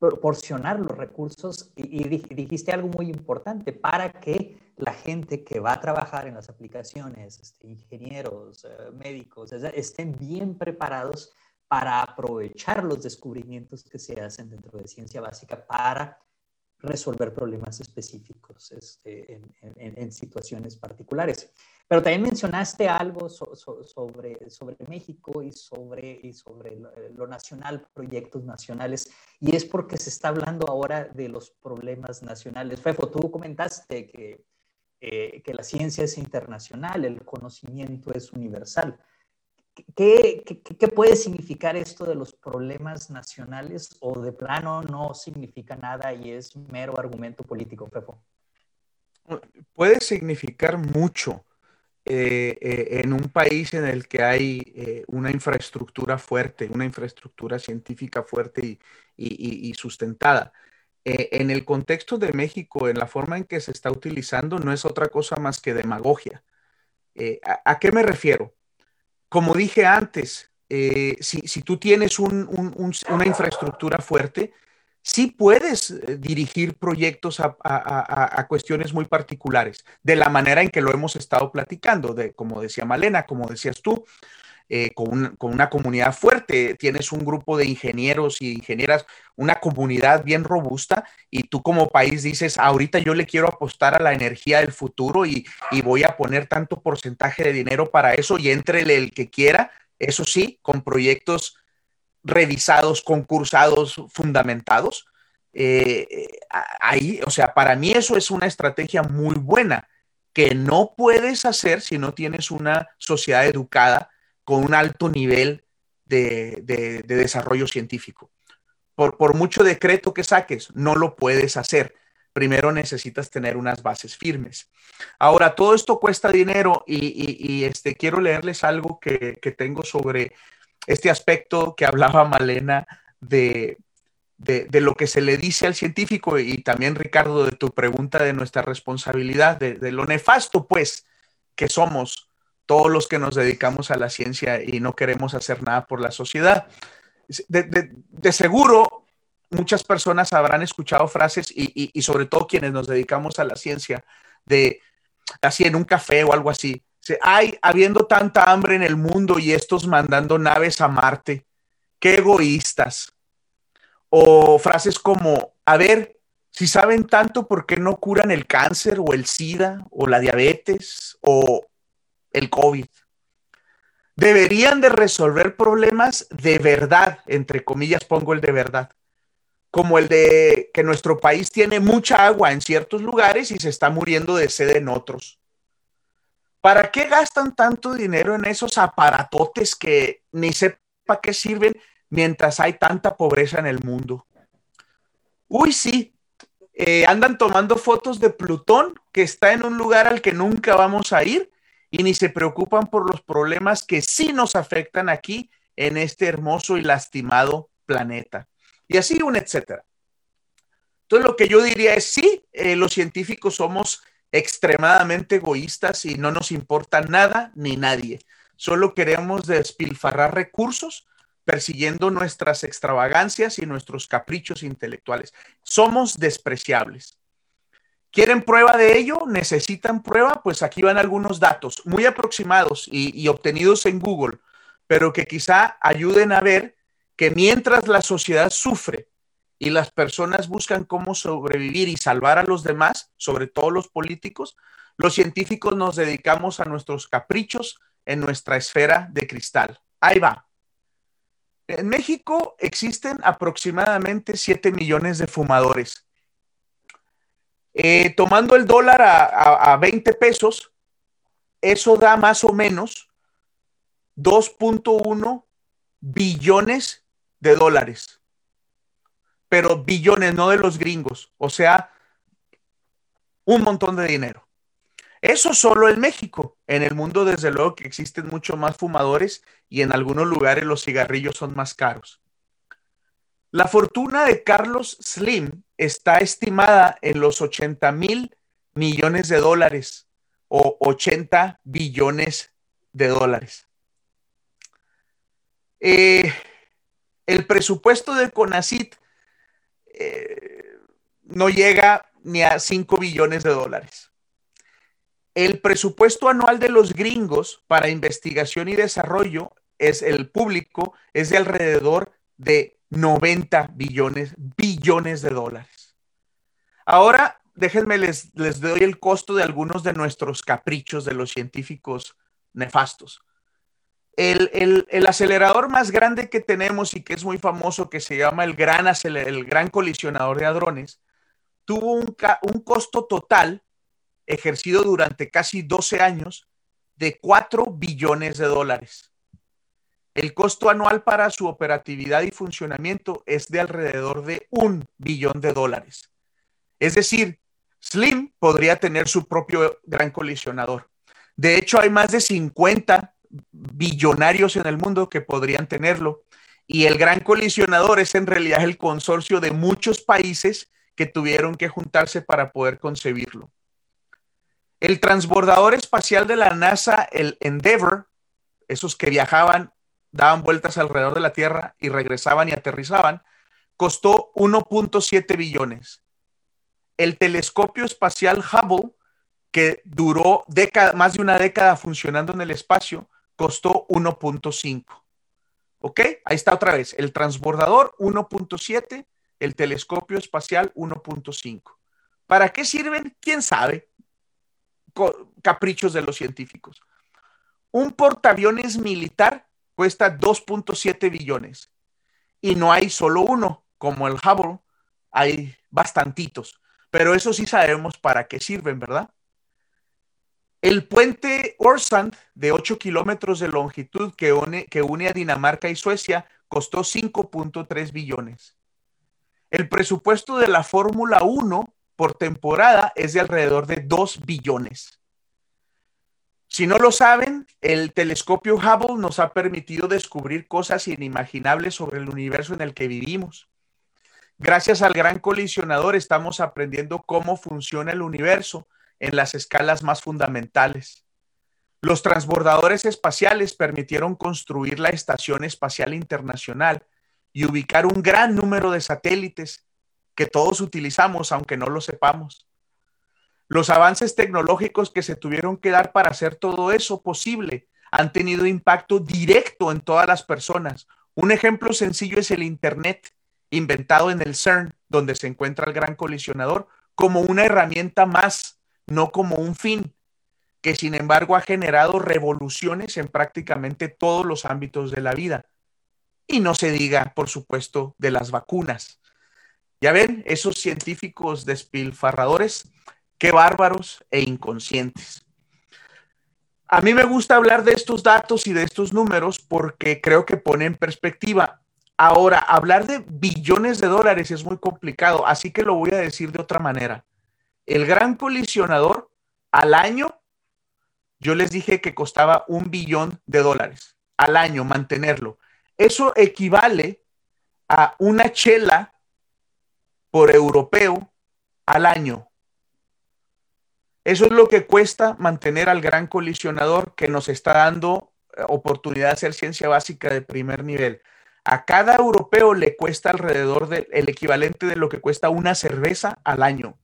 proporcionar los recursos y, dijiste algo muy importante para que la gente que va a trabajar en las aplicaciones, este, ingenieros, eh, médicos, estén bien preparados para aprovechar los descubrimientos que se hacen dentro de ciencia básica para resolver problemas específicos este, en, situaciones particulares. Pero también mencionaste algo sobre, sobre México y sobre, y sobre lo, nacional, proyectos nacionales, y es porque se está hablando ahora de los problemas nacionales. Fefo, tú comentaste que, eh, que la ciencia es internacional, el conocimiento es universal. ¿Qué, ¿Qué, puede significar esto de los problemas nacionales o de plano no significa nada y es mero argumento político, Pepo? Puede significar mucho eh, eh, en un país en el que hay eh, una infraestructura fuerte, una infraestructura científica fuerte y, y, sustentada. en el contexto de México, en la forma en que se está utilizando, no es otra cosa más que demagogia. ¿a, qué me refiero? como dije antes, eh, si, tú tienes una infraestructura fuerte, sí puedes eh, dirigir proyectos a, cuestiones muy particulares, de la manera en que lo hemos estado platicando, de, como decía Malena, como decías tú, eh, con, una comunidad fuerte, tienes un grupo de ingenieros y ingenieras, una comunidad bien robusta y tú como país dices, ahorita yo le quiero apostar a la energía del futuro y, voy a poner tanto porcentaje de dinero para eso y entrele el que quiera, eso sí, con proyectos revisados, concursados, fundamentados. Eh, ahí, o sea, para mí eso es una estrategia muy buena que no puedes hacer si no tienes una sociedad educada con un alto nivel de, desarrollo científico. Por, mucho decreto que saques, no lo puedes hacer. Primero necesitas tener unas bases firmes. Ahora, todo esto cuesta dinero y, este, quiero leerles algo que, tengo sobre este aspecto que hablaba Malena de, de, lo que se le dice al científico y también, Ricardo, de tu pregunta de nuestra responsabilidad, de, de, lo nefasto, pues, que somos todos los que nos dedicamos a la ciencia y no queremos hacer nada por la sociedad. De, seguro, muchas personas habrán escuchado frases y, sobre todo quienes nos dedicamos a la ciencia, de así en un café o algo así. Hay habiendo tanta hambre en el mundo y estos mandando naves a Marte, qué egoístas. O frases como, a ver, si saben tanto, ¿por qué no curan el cáncer o el SIDA o la diabetes o el COVID. Deberían de resolver problemas de verdad, entre comillas pongo el de verdad, como el de que nuestro país tiene mucha agua en ciertos lugares y se está muriendo de sed en otros. ¿Para qué gastan tanto dinero en esos aparatotes que ni sepa qué sirven mientras hay tanta pobreza en el mundo? Uy, sí, eh, andan tomando fotos de Plutón, que está en un lugar al que nunca vamos a ir, y ni se preocupan por los problemas que sí nos afectan aquí en este hermoso y lastimado planeta. Y así un etcétera. Entonces lo que yo diría es, sí, eh, los científicos somos extremadamente egoístas y no nos importa nada ni nadie. Solo queremos despilfarrar recursos persiguiendo nuestras extravagancias y nuestros caprichos intelectuales. Somos despreciables. ¿Quieren prueba de ello? ¿Necesitan prueba? Pues aquí van algunos datos muy aproximados y, obtenidos en Google, pero que quizá ayuden a ver que mientras la sociedad sufre y las personas buscan cómo sobrevivir y salvar a los demás, sobre todo los políticos, los científicos nos dedicamos a nuestros caprichos en nuestra esfera de cristal. Ahí va. En México existen aproximadamente 7 millones de fumadores eh, tomando el dólar a, 20 pesos, eso da más o menos 2.1 billones de dólares. Pero billones, no de los gringos. O sea, un montón de dinero. Eso solo en México. En el mundo, desde luego, que existen mucho más fumadores y en algunos lugares los cigarrillos son más caros. La fortuna de Carlos Slim está estimada en los 80 mil millones de dólares o 80 billones de dólares. Eh, el presupuesto de CONACIT eh, no llega ni a 5 billones de dólares. El presupuesto anual de los gringos para investigación y desarrollo es el público, es de alrededor de 90 billones, billones de dólares. Ahora, déjenme, les, les doy el costo de algunos de nuestros caprichos de los científicos nefastos. El, acelerador más grande que tenemos y que es muy famoso, que se llama el gran, el gran colisionador de hadrones, tuvo un, un costo total ejercido durante casi 12 años de 4 billones de dólares. El costo anual para su operatividad y funcionamiento es de alrededor de un billón de dólares. Es decir, Slim podría tener su propio gran colisionador. De hecho, hay más de 50 billonarios en el mundo que podrían tenerlo. Y el gran colisionador es en realidad el consorcio de muchos países que tuvieron que juntarse para poder concebirlo. El transbordador espacial de la NASA, el Endeavour, esos que viajaban, daban vueltas alrededor de la Tierra y regresaban y aterrizaban, costó 1.7 billones. El telescopio espacial Hubble, que duró más de una década funcionando en el espacio, costó 1.5. ¿Ok? Ahí está otra vez. El transbordador 1.7, el telescopio espacial 1.5. ¿Para qué sirven? ¿Quién sabe? Caprichos de los científicos. Un portaaviones militar cuesta 2.7 billones y no hay solo uno, como el Hubble, hay bastantitos, pero eso sí sabemos para qué sirven, ¿verdad? El puente Orsand, de 8 kilómetros de longitud que une, que une a Dinamarca y Suecia, costó 5.3 billones. El presupuesto de la Fórmula 1 por temporada es de alrededor de 2 billones. Si no lo saben, el telescopio Hubble nos ha permitido descubrir cosas inimaginables sobre el universo en el que vivimos. Gracias al gran colisionador estamos aprendiendo cómo funciona el universo en las escalas más fundamentales. Los transbordadores espaciales permitieron construir la Estación Espacial Internacional y ubicar un gran número de satélites que todos utilizamos aunque no lo sepamos. Los avances tecnológicos que se tuvieron que dar para hacer todo eso posible han tenido impacto directo en todas las personas. Un ejemplo sencillo es el Internet, inventado en el CERN, donde se encuentra el gran colisionador, como una herramienta más no como un fin, que sin embargo ha generado revoluciones en prácticamente todos los ámbitos de la vida. Y no se diga, por supuesto, de las vacunas. Ya ven, esos científicos despilfarradores, qué bárbaros e inconscientes. A mí me gusta hablar de estos datos y de estos números porque creo que pone en perspectiva. Ahora, hablar de billones de dólares es muy complicado, así que lo voy a decir de otra manera el gran colisionador al año, yo les dije que costaba un billón de dólares al año mantenerlo. Eso equivale a una chela por europeo al año. Eso es lo que cuesta mantener al gran colisionador que nos está dando eh, oportunidad de hacer ciencia básica de primer nivel. A cada europeo le cuesta alrededor del equivalente de lo que cuesta una cerveza al año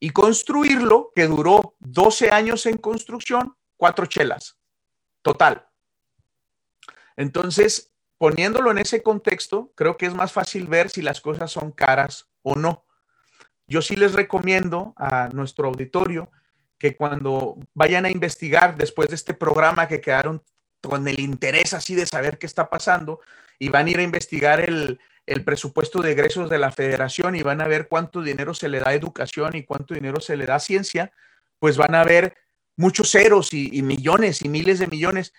y construirlo, que duró 12 años en construcción, cuatro chelas, total. Entonces, poniéndolo en ese contexto, creo que es más fácil ver si las cosas son caras o no. Yo sí les recomiendo a nuestro auditorio que cuando vayan a investigar después de este programa que quedaron con el interés así de saber qué está pasando y van a ir a investigar el, el presupuesto de egresos de la federación y van a ver cuánto dinero se le da a educación y cuánto dinero se le da a ciencia, pues van a ver muchos ceros y, millones y miles de millones.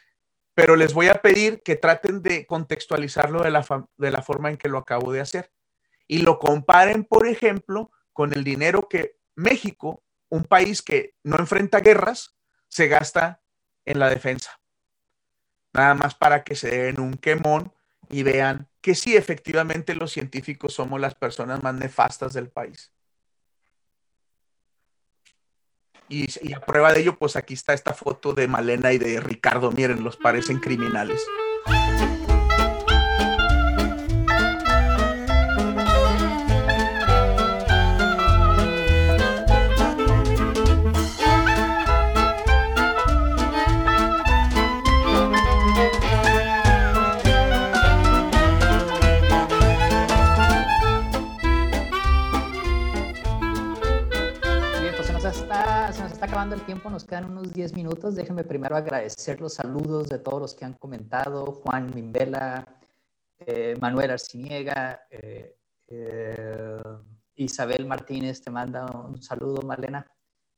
pero les voy a pedir que traten de contextualizarlo de la, de la forma en que lo acabo de hacer y lo comparen, por ejemplo, con el dinero que México, un país que no enfrenta guerras, se gasta en la defensa. Nada más para que se den un quemón y vean que sí, efectivamente los científicos somos las personas más nefastas del país. Y, a prueba de ello, pues aquí está esta foto de Malena y de Ricardo. Miren, los parecen criminales. Tiempo, nos quedan unos 10 minutos. Déjenme primero agradecer los saludos de todos los que han comentado. Juan Mimbela, eh, Manuel Arciniega, eh, eh, Isabel Martínez te manda un saludo, Malena.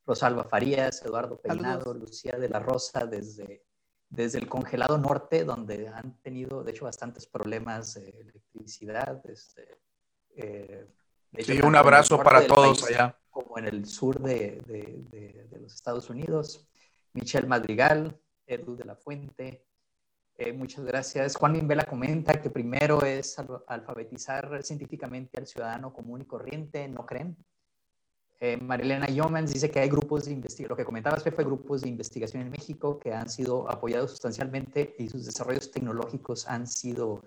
Rosalba Farías, Eduardo Peinado, Lucía de la Rosa desde, desde el congelado norte, donde han tenido, de hecho, bastantes problemas de electricidad. Este, sí, un abrazo para todos allá como en el sur de, los Estados Unidos. Michelle Madrigal, Edu de la Fuente, eh, muchas gracias. Juan Mimbela comenta que primero es alfabetizar científicamente al ciudadano común y corriente, ¿no creen? Eh, Marilena Yomans dice que hay grupos de investigación, lo que comentabas fue grupos de investigación en México que han sido apoyados sustancialmente y sus desarrollos tecnológicos han sido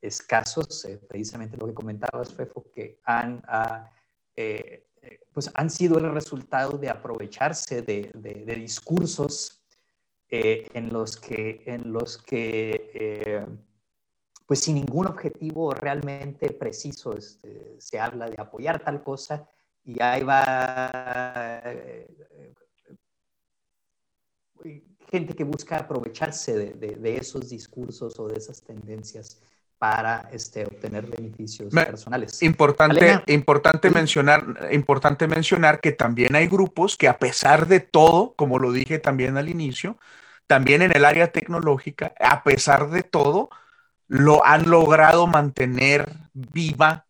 escasos. Eh, precisamente lo que comentabas, Fefo, que han ah, eh, pues han sido el resultado de aprovecharse de, discursos eh, en los que, en los que eh, pues sin ningún objetivo realmente preciso este, se habla de apoyar tal cosa y ahí va eh, gente que busca aprovecharse de, esos discursos o de esas tendencias para este, obtener beneficios personales. Importante, importante, mencionar, importante mencionar que también hay grupos que a pesar de todo, como lo dije también al inicio, también en el área tecnológica, a pesar de todo, lo han logrado mantener viva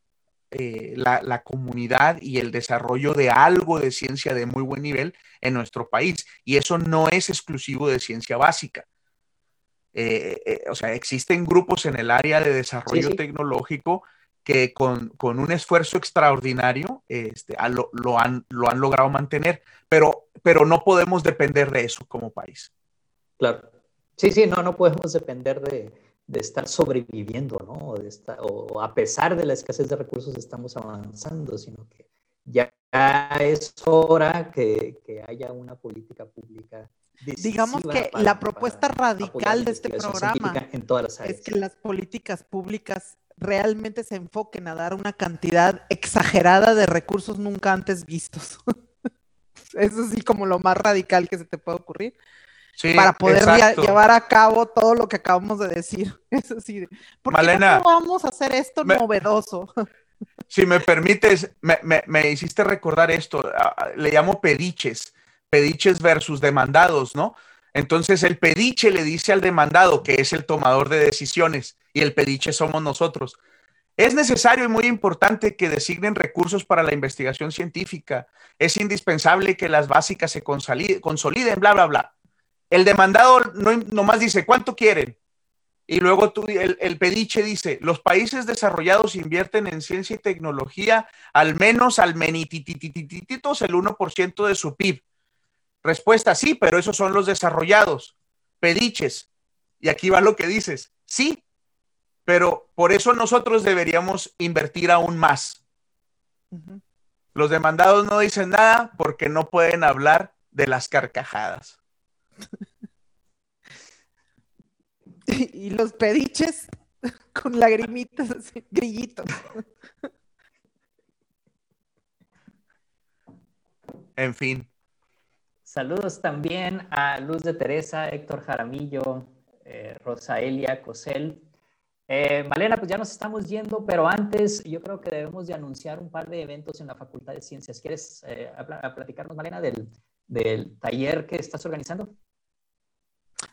eh, la, la, comunidad y el desarrollo de algo de ciencia de muy buen nivel en nuestro país. Y eso no es exclusivo de ciencia básica. Eh, eh, o sea, existen grupos en el área de desarrollo tecnológico que con, un esfuerzo extraordinario este, lo, han, lo han logrado mantener, pero, pero no podemos depender de eso como país. Claro. Sí, sí, no, no podemos depender de, estar sobreviviendo, ¿no? De o a pesar de la escasez de recursos estamos avanzando, sino que ya es hora que, que haya una política pública Digamos que la propuesta radical de este programa es que las políticas públicas realmente se enfoquen a dar una cantidad exagerada de recursos nunca antes vistos. Eso sí, como lo más radical que se te puede ocurrir. para poder llevar a cabo todo lo que acabamos de decir. Eso sí. ¿Por qué no vamos a hacer esto novedoso? Si me permites, me, me, hiciste recordar esto. Le llamo pediches pediches versus demandados, ¿no? Entonces el pediche le dice al demandado, que es el tomador de decisiones, y el pediche somos nosotros. Es necesario y muy importante que designen recursos para la investigación científica. Es indispensable que las básicas se consoliden, bla, bla, bla. El demandado no, nomás dice, ¿cuánto quieren? Y luego tú, el, el, pediche dice, los países desarrollados invierten en ciencia y tecnología al menos al menitititititos el 1% de su PIB. Respuesta, sí, pero esos son los desarrollados, pediches. Y aquí va lo que dices, sí, pero por eso nosotros deberíamos invertir aún más. Los demandados no dicen nada porque no pueden hablar de las carcajadas. y los pediches con lagrimitas, grillitos. En fin, Saludos también a Luz de Teresa, Héctor Jaramillo, eh, Rosaelia Cosel. Eh, Malena, pues ya nos estamos yendo, pero antes yo creo que debemos de anunciar un par de eventos en la Facultad de Ciencias. ¿Quieres eh, platicarnos, Malena, del, del, taller que estás organizando?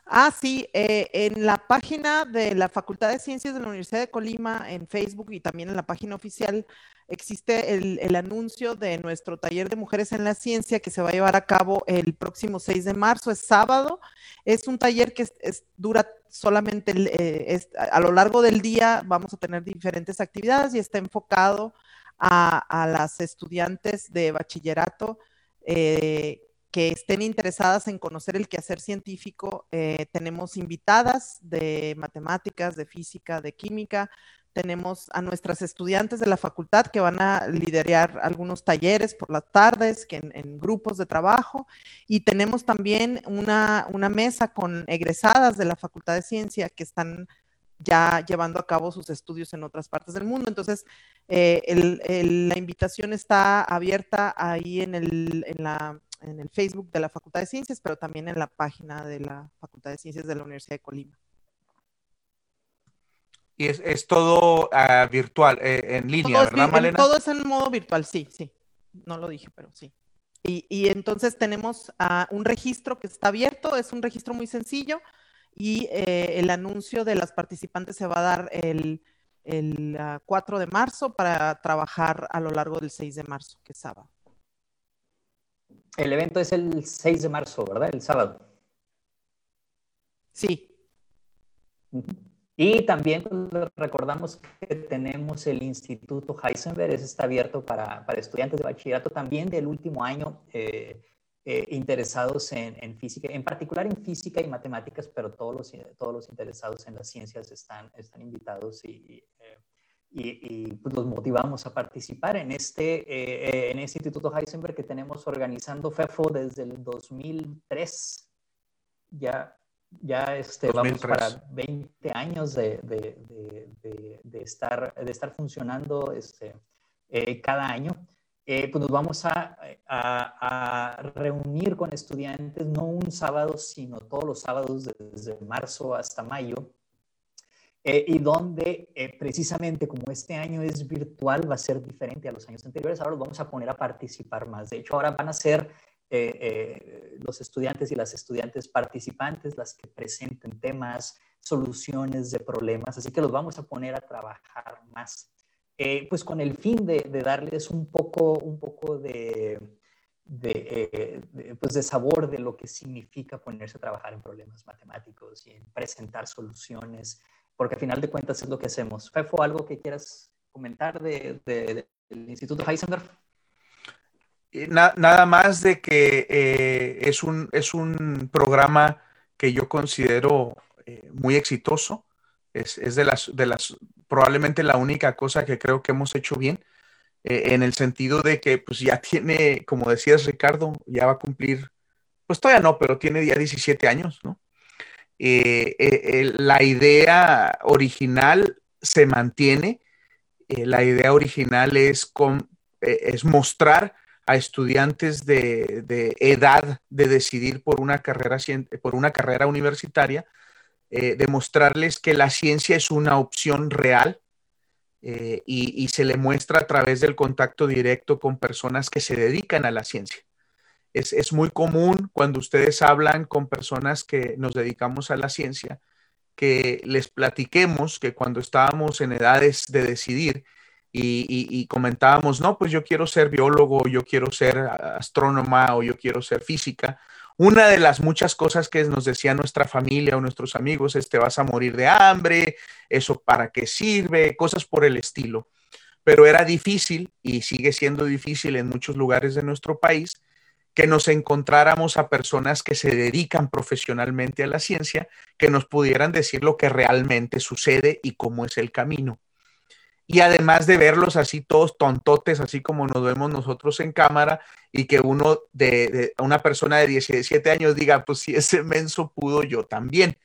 Ah, sí, eh, en la página de la Facultad de Ciencias de la Universidad de Colima, en Facebook y también en la página oficial, existe el, anuncio de nuestro taller de mujeres en la ciencia que se va a llevar a cabo el próximo 6 de marzo, es sábado. Es un taller que dura solamente eh, a lo largo del día, vamos a tener diferentes actividades y está enfocado a, las estudiantes de bachillerato. Eh, que estén interesadas en conocer el quehacer científico, eh, tenemos invitadas de matemáticas, de física, de química, tenemos a nuestras estudiantes de la facultad que van a liderar algunos talleres por las tardes, que en, grupos de trabajo, y tenemos también una, mesa con egresadas de la Facultad de Ciencia que están ya llevando a cabo sus estudios en otras partes del mundo. Entonces, eh, la invitación está abierta ahí en, el, en la en el Facebook de la Facultad de Ciencias, pero también en la página de la Facultad de Ciencias de la Universidad de Colima. Y es, todo ah, virtual, eh, en línea, ¿verdad, Malena? Todo es en modo virtual, sí, sí. No lo dije, pero sí. Y, entonces tenemos un registro que está abierto, es un registro muy sencillo y eh, el anuncio de las participantes se va a dar el, el 4 ah, de marzo para trabajar a lo largo del 6 de marzo, que es sábado. El evento es el 6 de marzo, ¿verdad? El sábado. Sí. Y también recordamos que tenemos el Instituto Heisenberg, ese está abierto para, estudiantes de bachillerato también del último año eh, eh, interesados en, física, en particular en física y matemáticas, pero todos los, todos los interesados en las ciencias están, están invitados y, eh, y, pues, los motivamos a participar en este, eh, en este Instituto Heisenberg que tenemos organizando FEFO desde el 2003. Ya, ya este, vamos para 20 años de, de, de, de, estar, de estar funcionando este, eh, cada año. Eh, pues nos vamos a, a, a, reunir con estudiantes, no un sábado, sino todos los sábados desde marzo hasta mayo, eh, y donde eh, precisamente como este año es virtual, va a ser diferente a los años anteriores, ahora los vamos a poner a participar más. De hecho, ahora van a ser eh, los estudiantes y las estudiantes participantes las que presenten temas, soluciones de problemas, así que los vamos a poner a trabajar más. pues con el fin de, darles un poco, un poco de, de, pues de sabor de lo que significa ponerse a trabajar en problemas matemáticos y en presentar soluciones porque al final de cuentas es lo que hacemos. Fefo, ¿algo que quieras comentar del Instituto Heisenberg? Nada más de que eh, es, un, es un programa que yo considero eh, muy exitoso. Es, es, de, las, de las, probablemente la única cosa que creo que hemos hecho bien, eh, en el sentido de que pues ya tiene, como decías Ricardo, ya va a cumplir, pues todavía no, pero tiene ya 17 años, ¿no? Eh, eh, la idea original se mantiene. Eh, la idea original es, es mostrar a estudiantes de, edad de decidir por una carrera, por una carrera universitaria, demostrarles que la ciencia es una opción real y, y se le muestra a través del contacto directo con personas que se dedican a la ciencia. Es, muy común cuando ustedes hablan con personas que nos dedicamos a la ciencia, que les platiquemos que cuando estábamos en edades de decidir y, comentábamos, no, pues yo quiero ser biólogo, yo quiero ser astrónoma o yo quiero ser física, una de las muchas cosas que nos decía nuestra familia o nuestros amigos es te vas a morir de hambre, eso para qué sirve, cosas por el estilo. Pero era difícil y sigue siendo difícil en muchos lugares de nuestro país que nos encontráramos a personas que se dedican profesionalmente a la ciencia, que nos pudieran decir lo que realmente sucede y cómo es el camino. Y además de verlos así todos tontotes, así como nos vemos nosotros en cámara, y que uno de, una persona de 17 años diga, pues si ese menso pudo, yo también.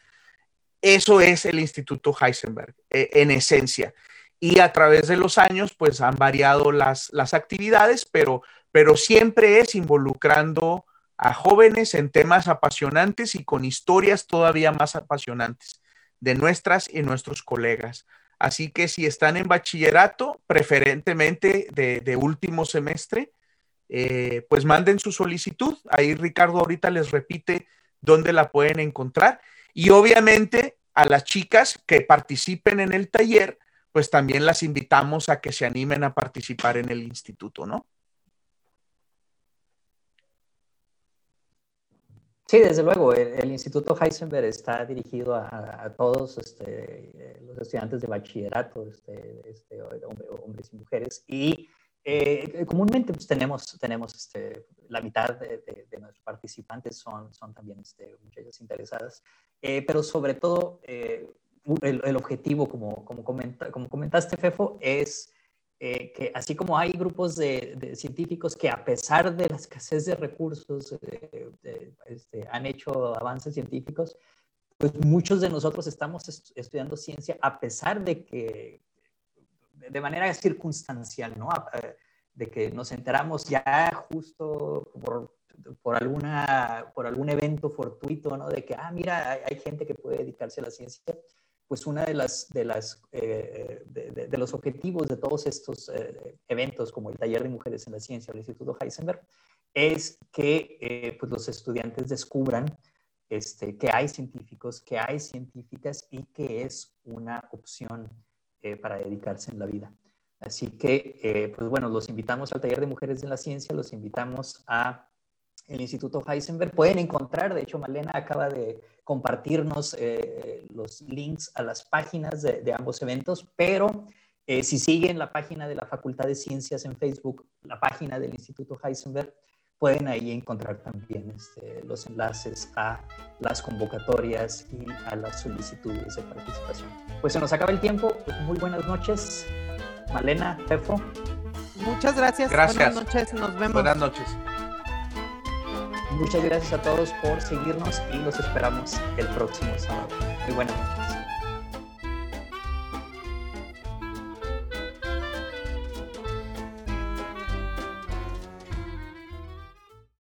Eso es el Instituto Heisenberg, e, en esencia. Y a través de los años, pues han variado las, las actividades, pero pero siempre es involucrando a jóvenes en temas apasionantes y con historias todavía más apasionantes de nuestras y nuestros colegas. Así que si están en bachillerato, preferentemente de, último semestre, eh, pues manden su solicitud. Ahí Ricardo ahorita les repite dónde la pueden encontrar. Y obviamente a las chicas que participen en el taller, pues también las invitamos a que se animen a participar en el instituto, ¿no? Sí, desde luego, el, Instituto Heisenberg está dirigido a, todos este, los estudiantes de bachillerato, este, este, hombres y mujeres, y eh, comúnmente pues, tenemos, tenemos este, la mitad de, nuestros participantes son, son también este, muchachas interesadas, eh, pero sobre todo eh, el, objetivo, como, como, como comentaste, Fefo, es que así como hay grupos de, científicos que a pesar de la escasez de recursos este, han hecho avances científicos, pues muchos de nosotros estamos estudiando ciencia a pesar de que de manera circunstancial, ¿no? Eh, de que nos enteramos ya justo por, por, alguna, por algún evento fortuito, ¿no? De que, ah, mira, hay, gente que puede dedicarse a la ciencia. Pues una de las, de las, eh, de, los objetivos de todos estos eh, eventos, como el Taller de Mujeres en la Ciencia del Instituto Heisenberg, es que pues los estudiantes descubran este, que hay científicos, que hay científicas y que es una opción eh, para dedicarse en la vida. Así que, eh, pues bueno, los invitamos al taller de mujeres en la ciencia, los invitamos a el Instituto Heisenberg. Pueden encontrar, de hecho, Malena acaba de compartirnos eh, los links a las páginas de, ambos eventos, pero si siguen la página de la Facultad de Ciencias en Facebook, la página del Instituto Heisenberg, pueden ahí encontrar también este, los enlaces a las convocatorias y a las solicitudes de participación. Pues se nos acaba el tiempo. Pues muy buenas noches. Malena, Fefo. Muchas gracias. Gracias. Buenas noches. Nos vemos. Buenas noches. Muchas gracias a todos por seguirnos y los esperamos el próximo sábado. Muy buenas noches.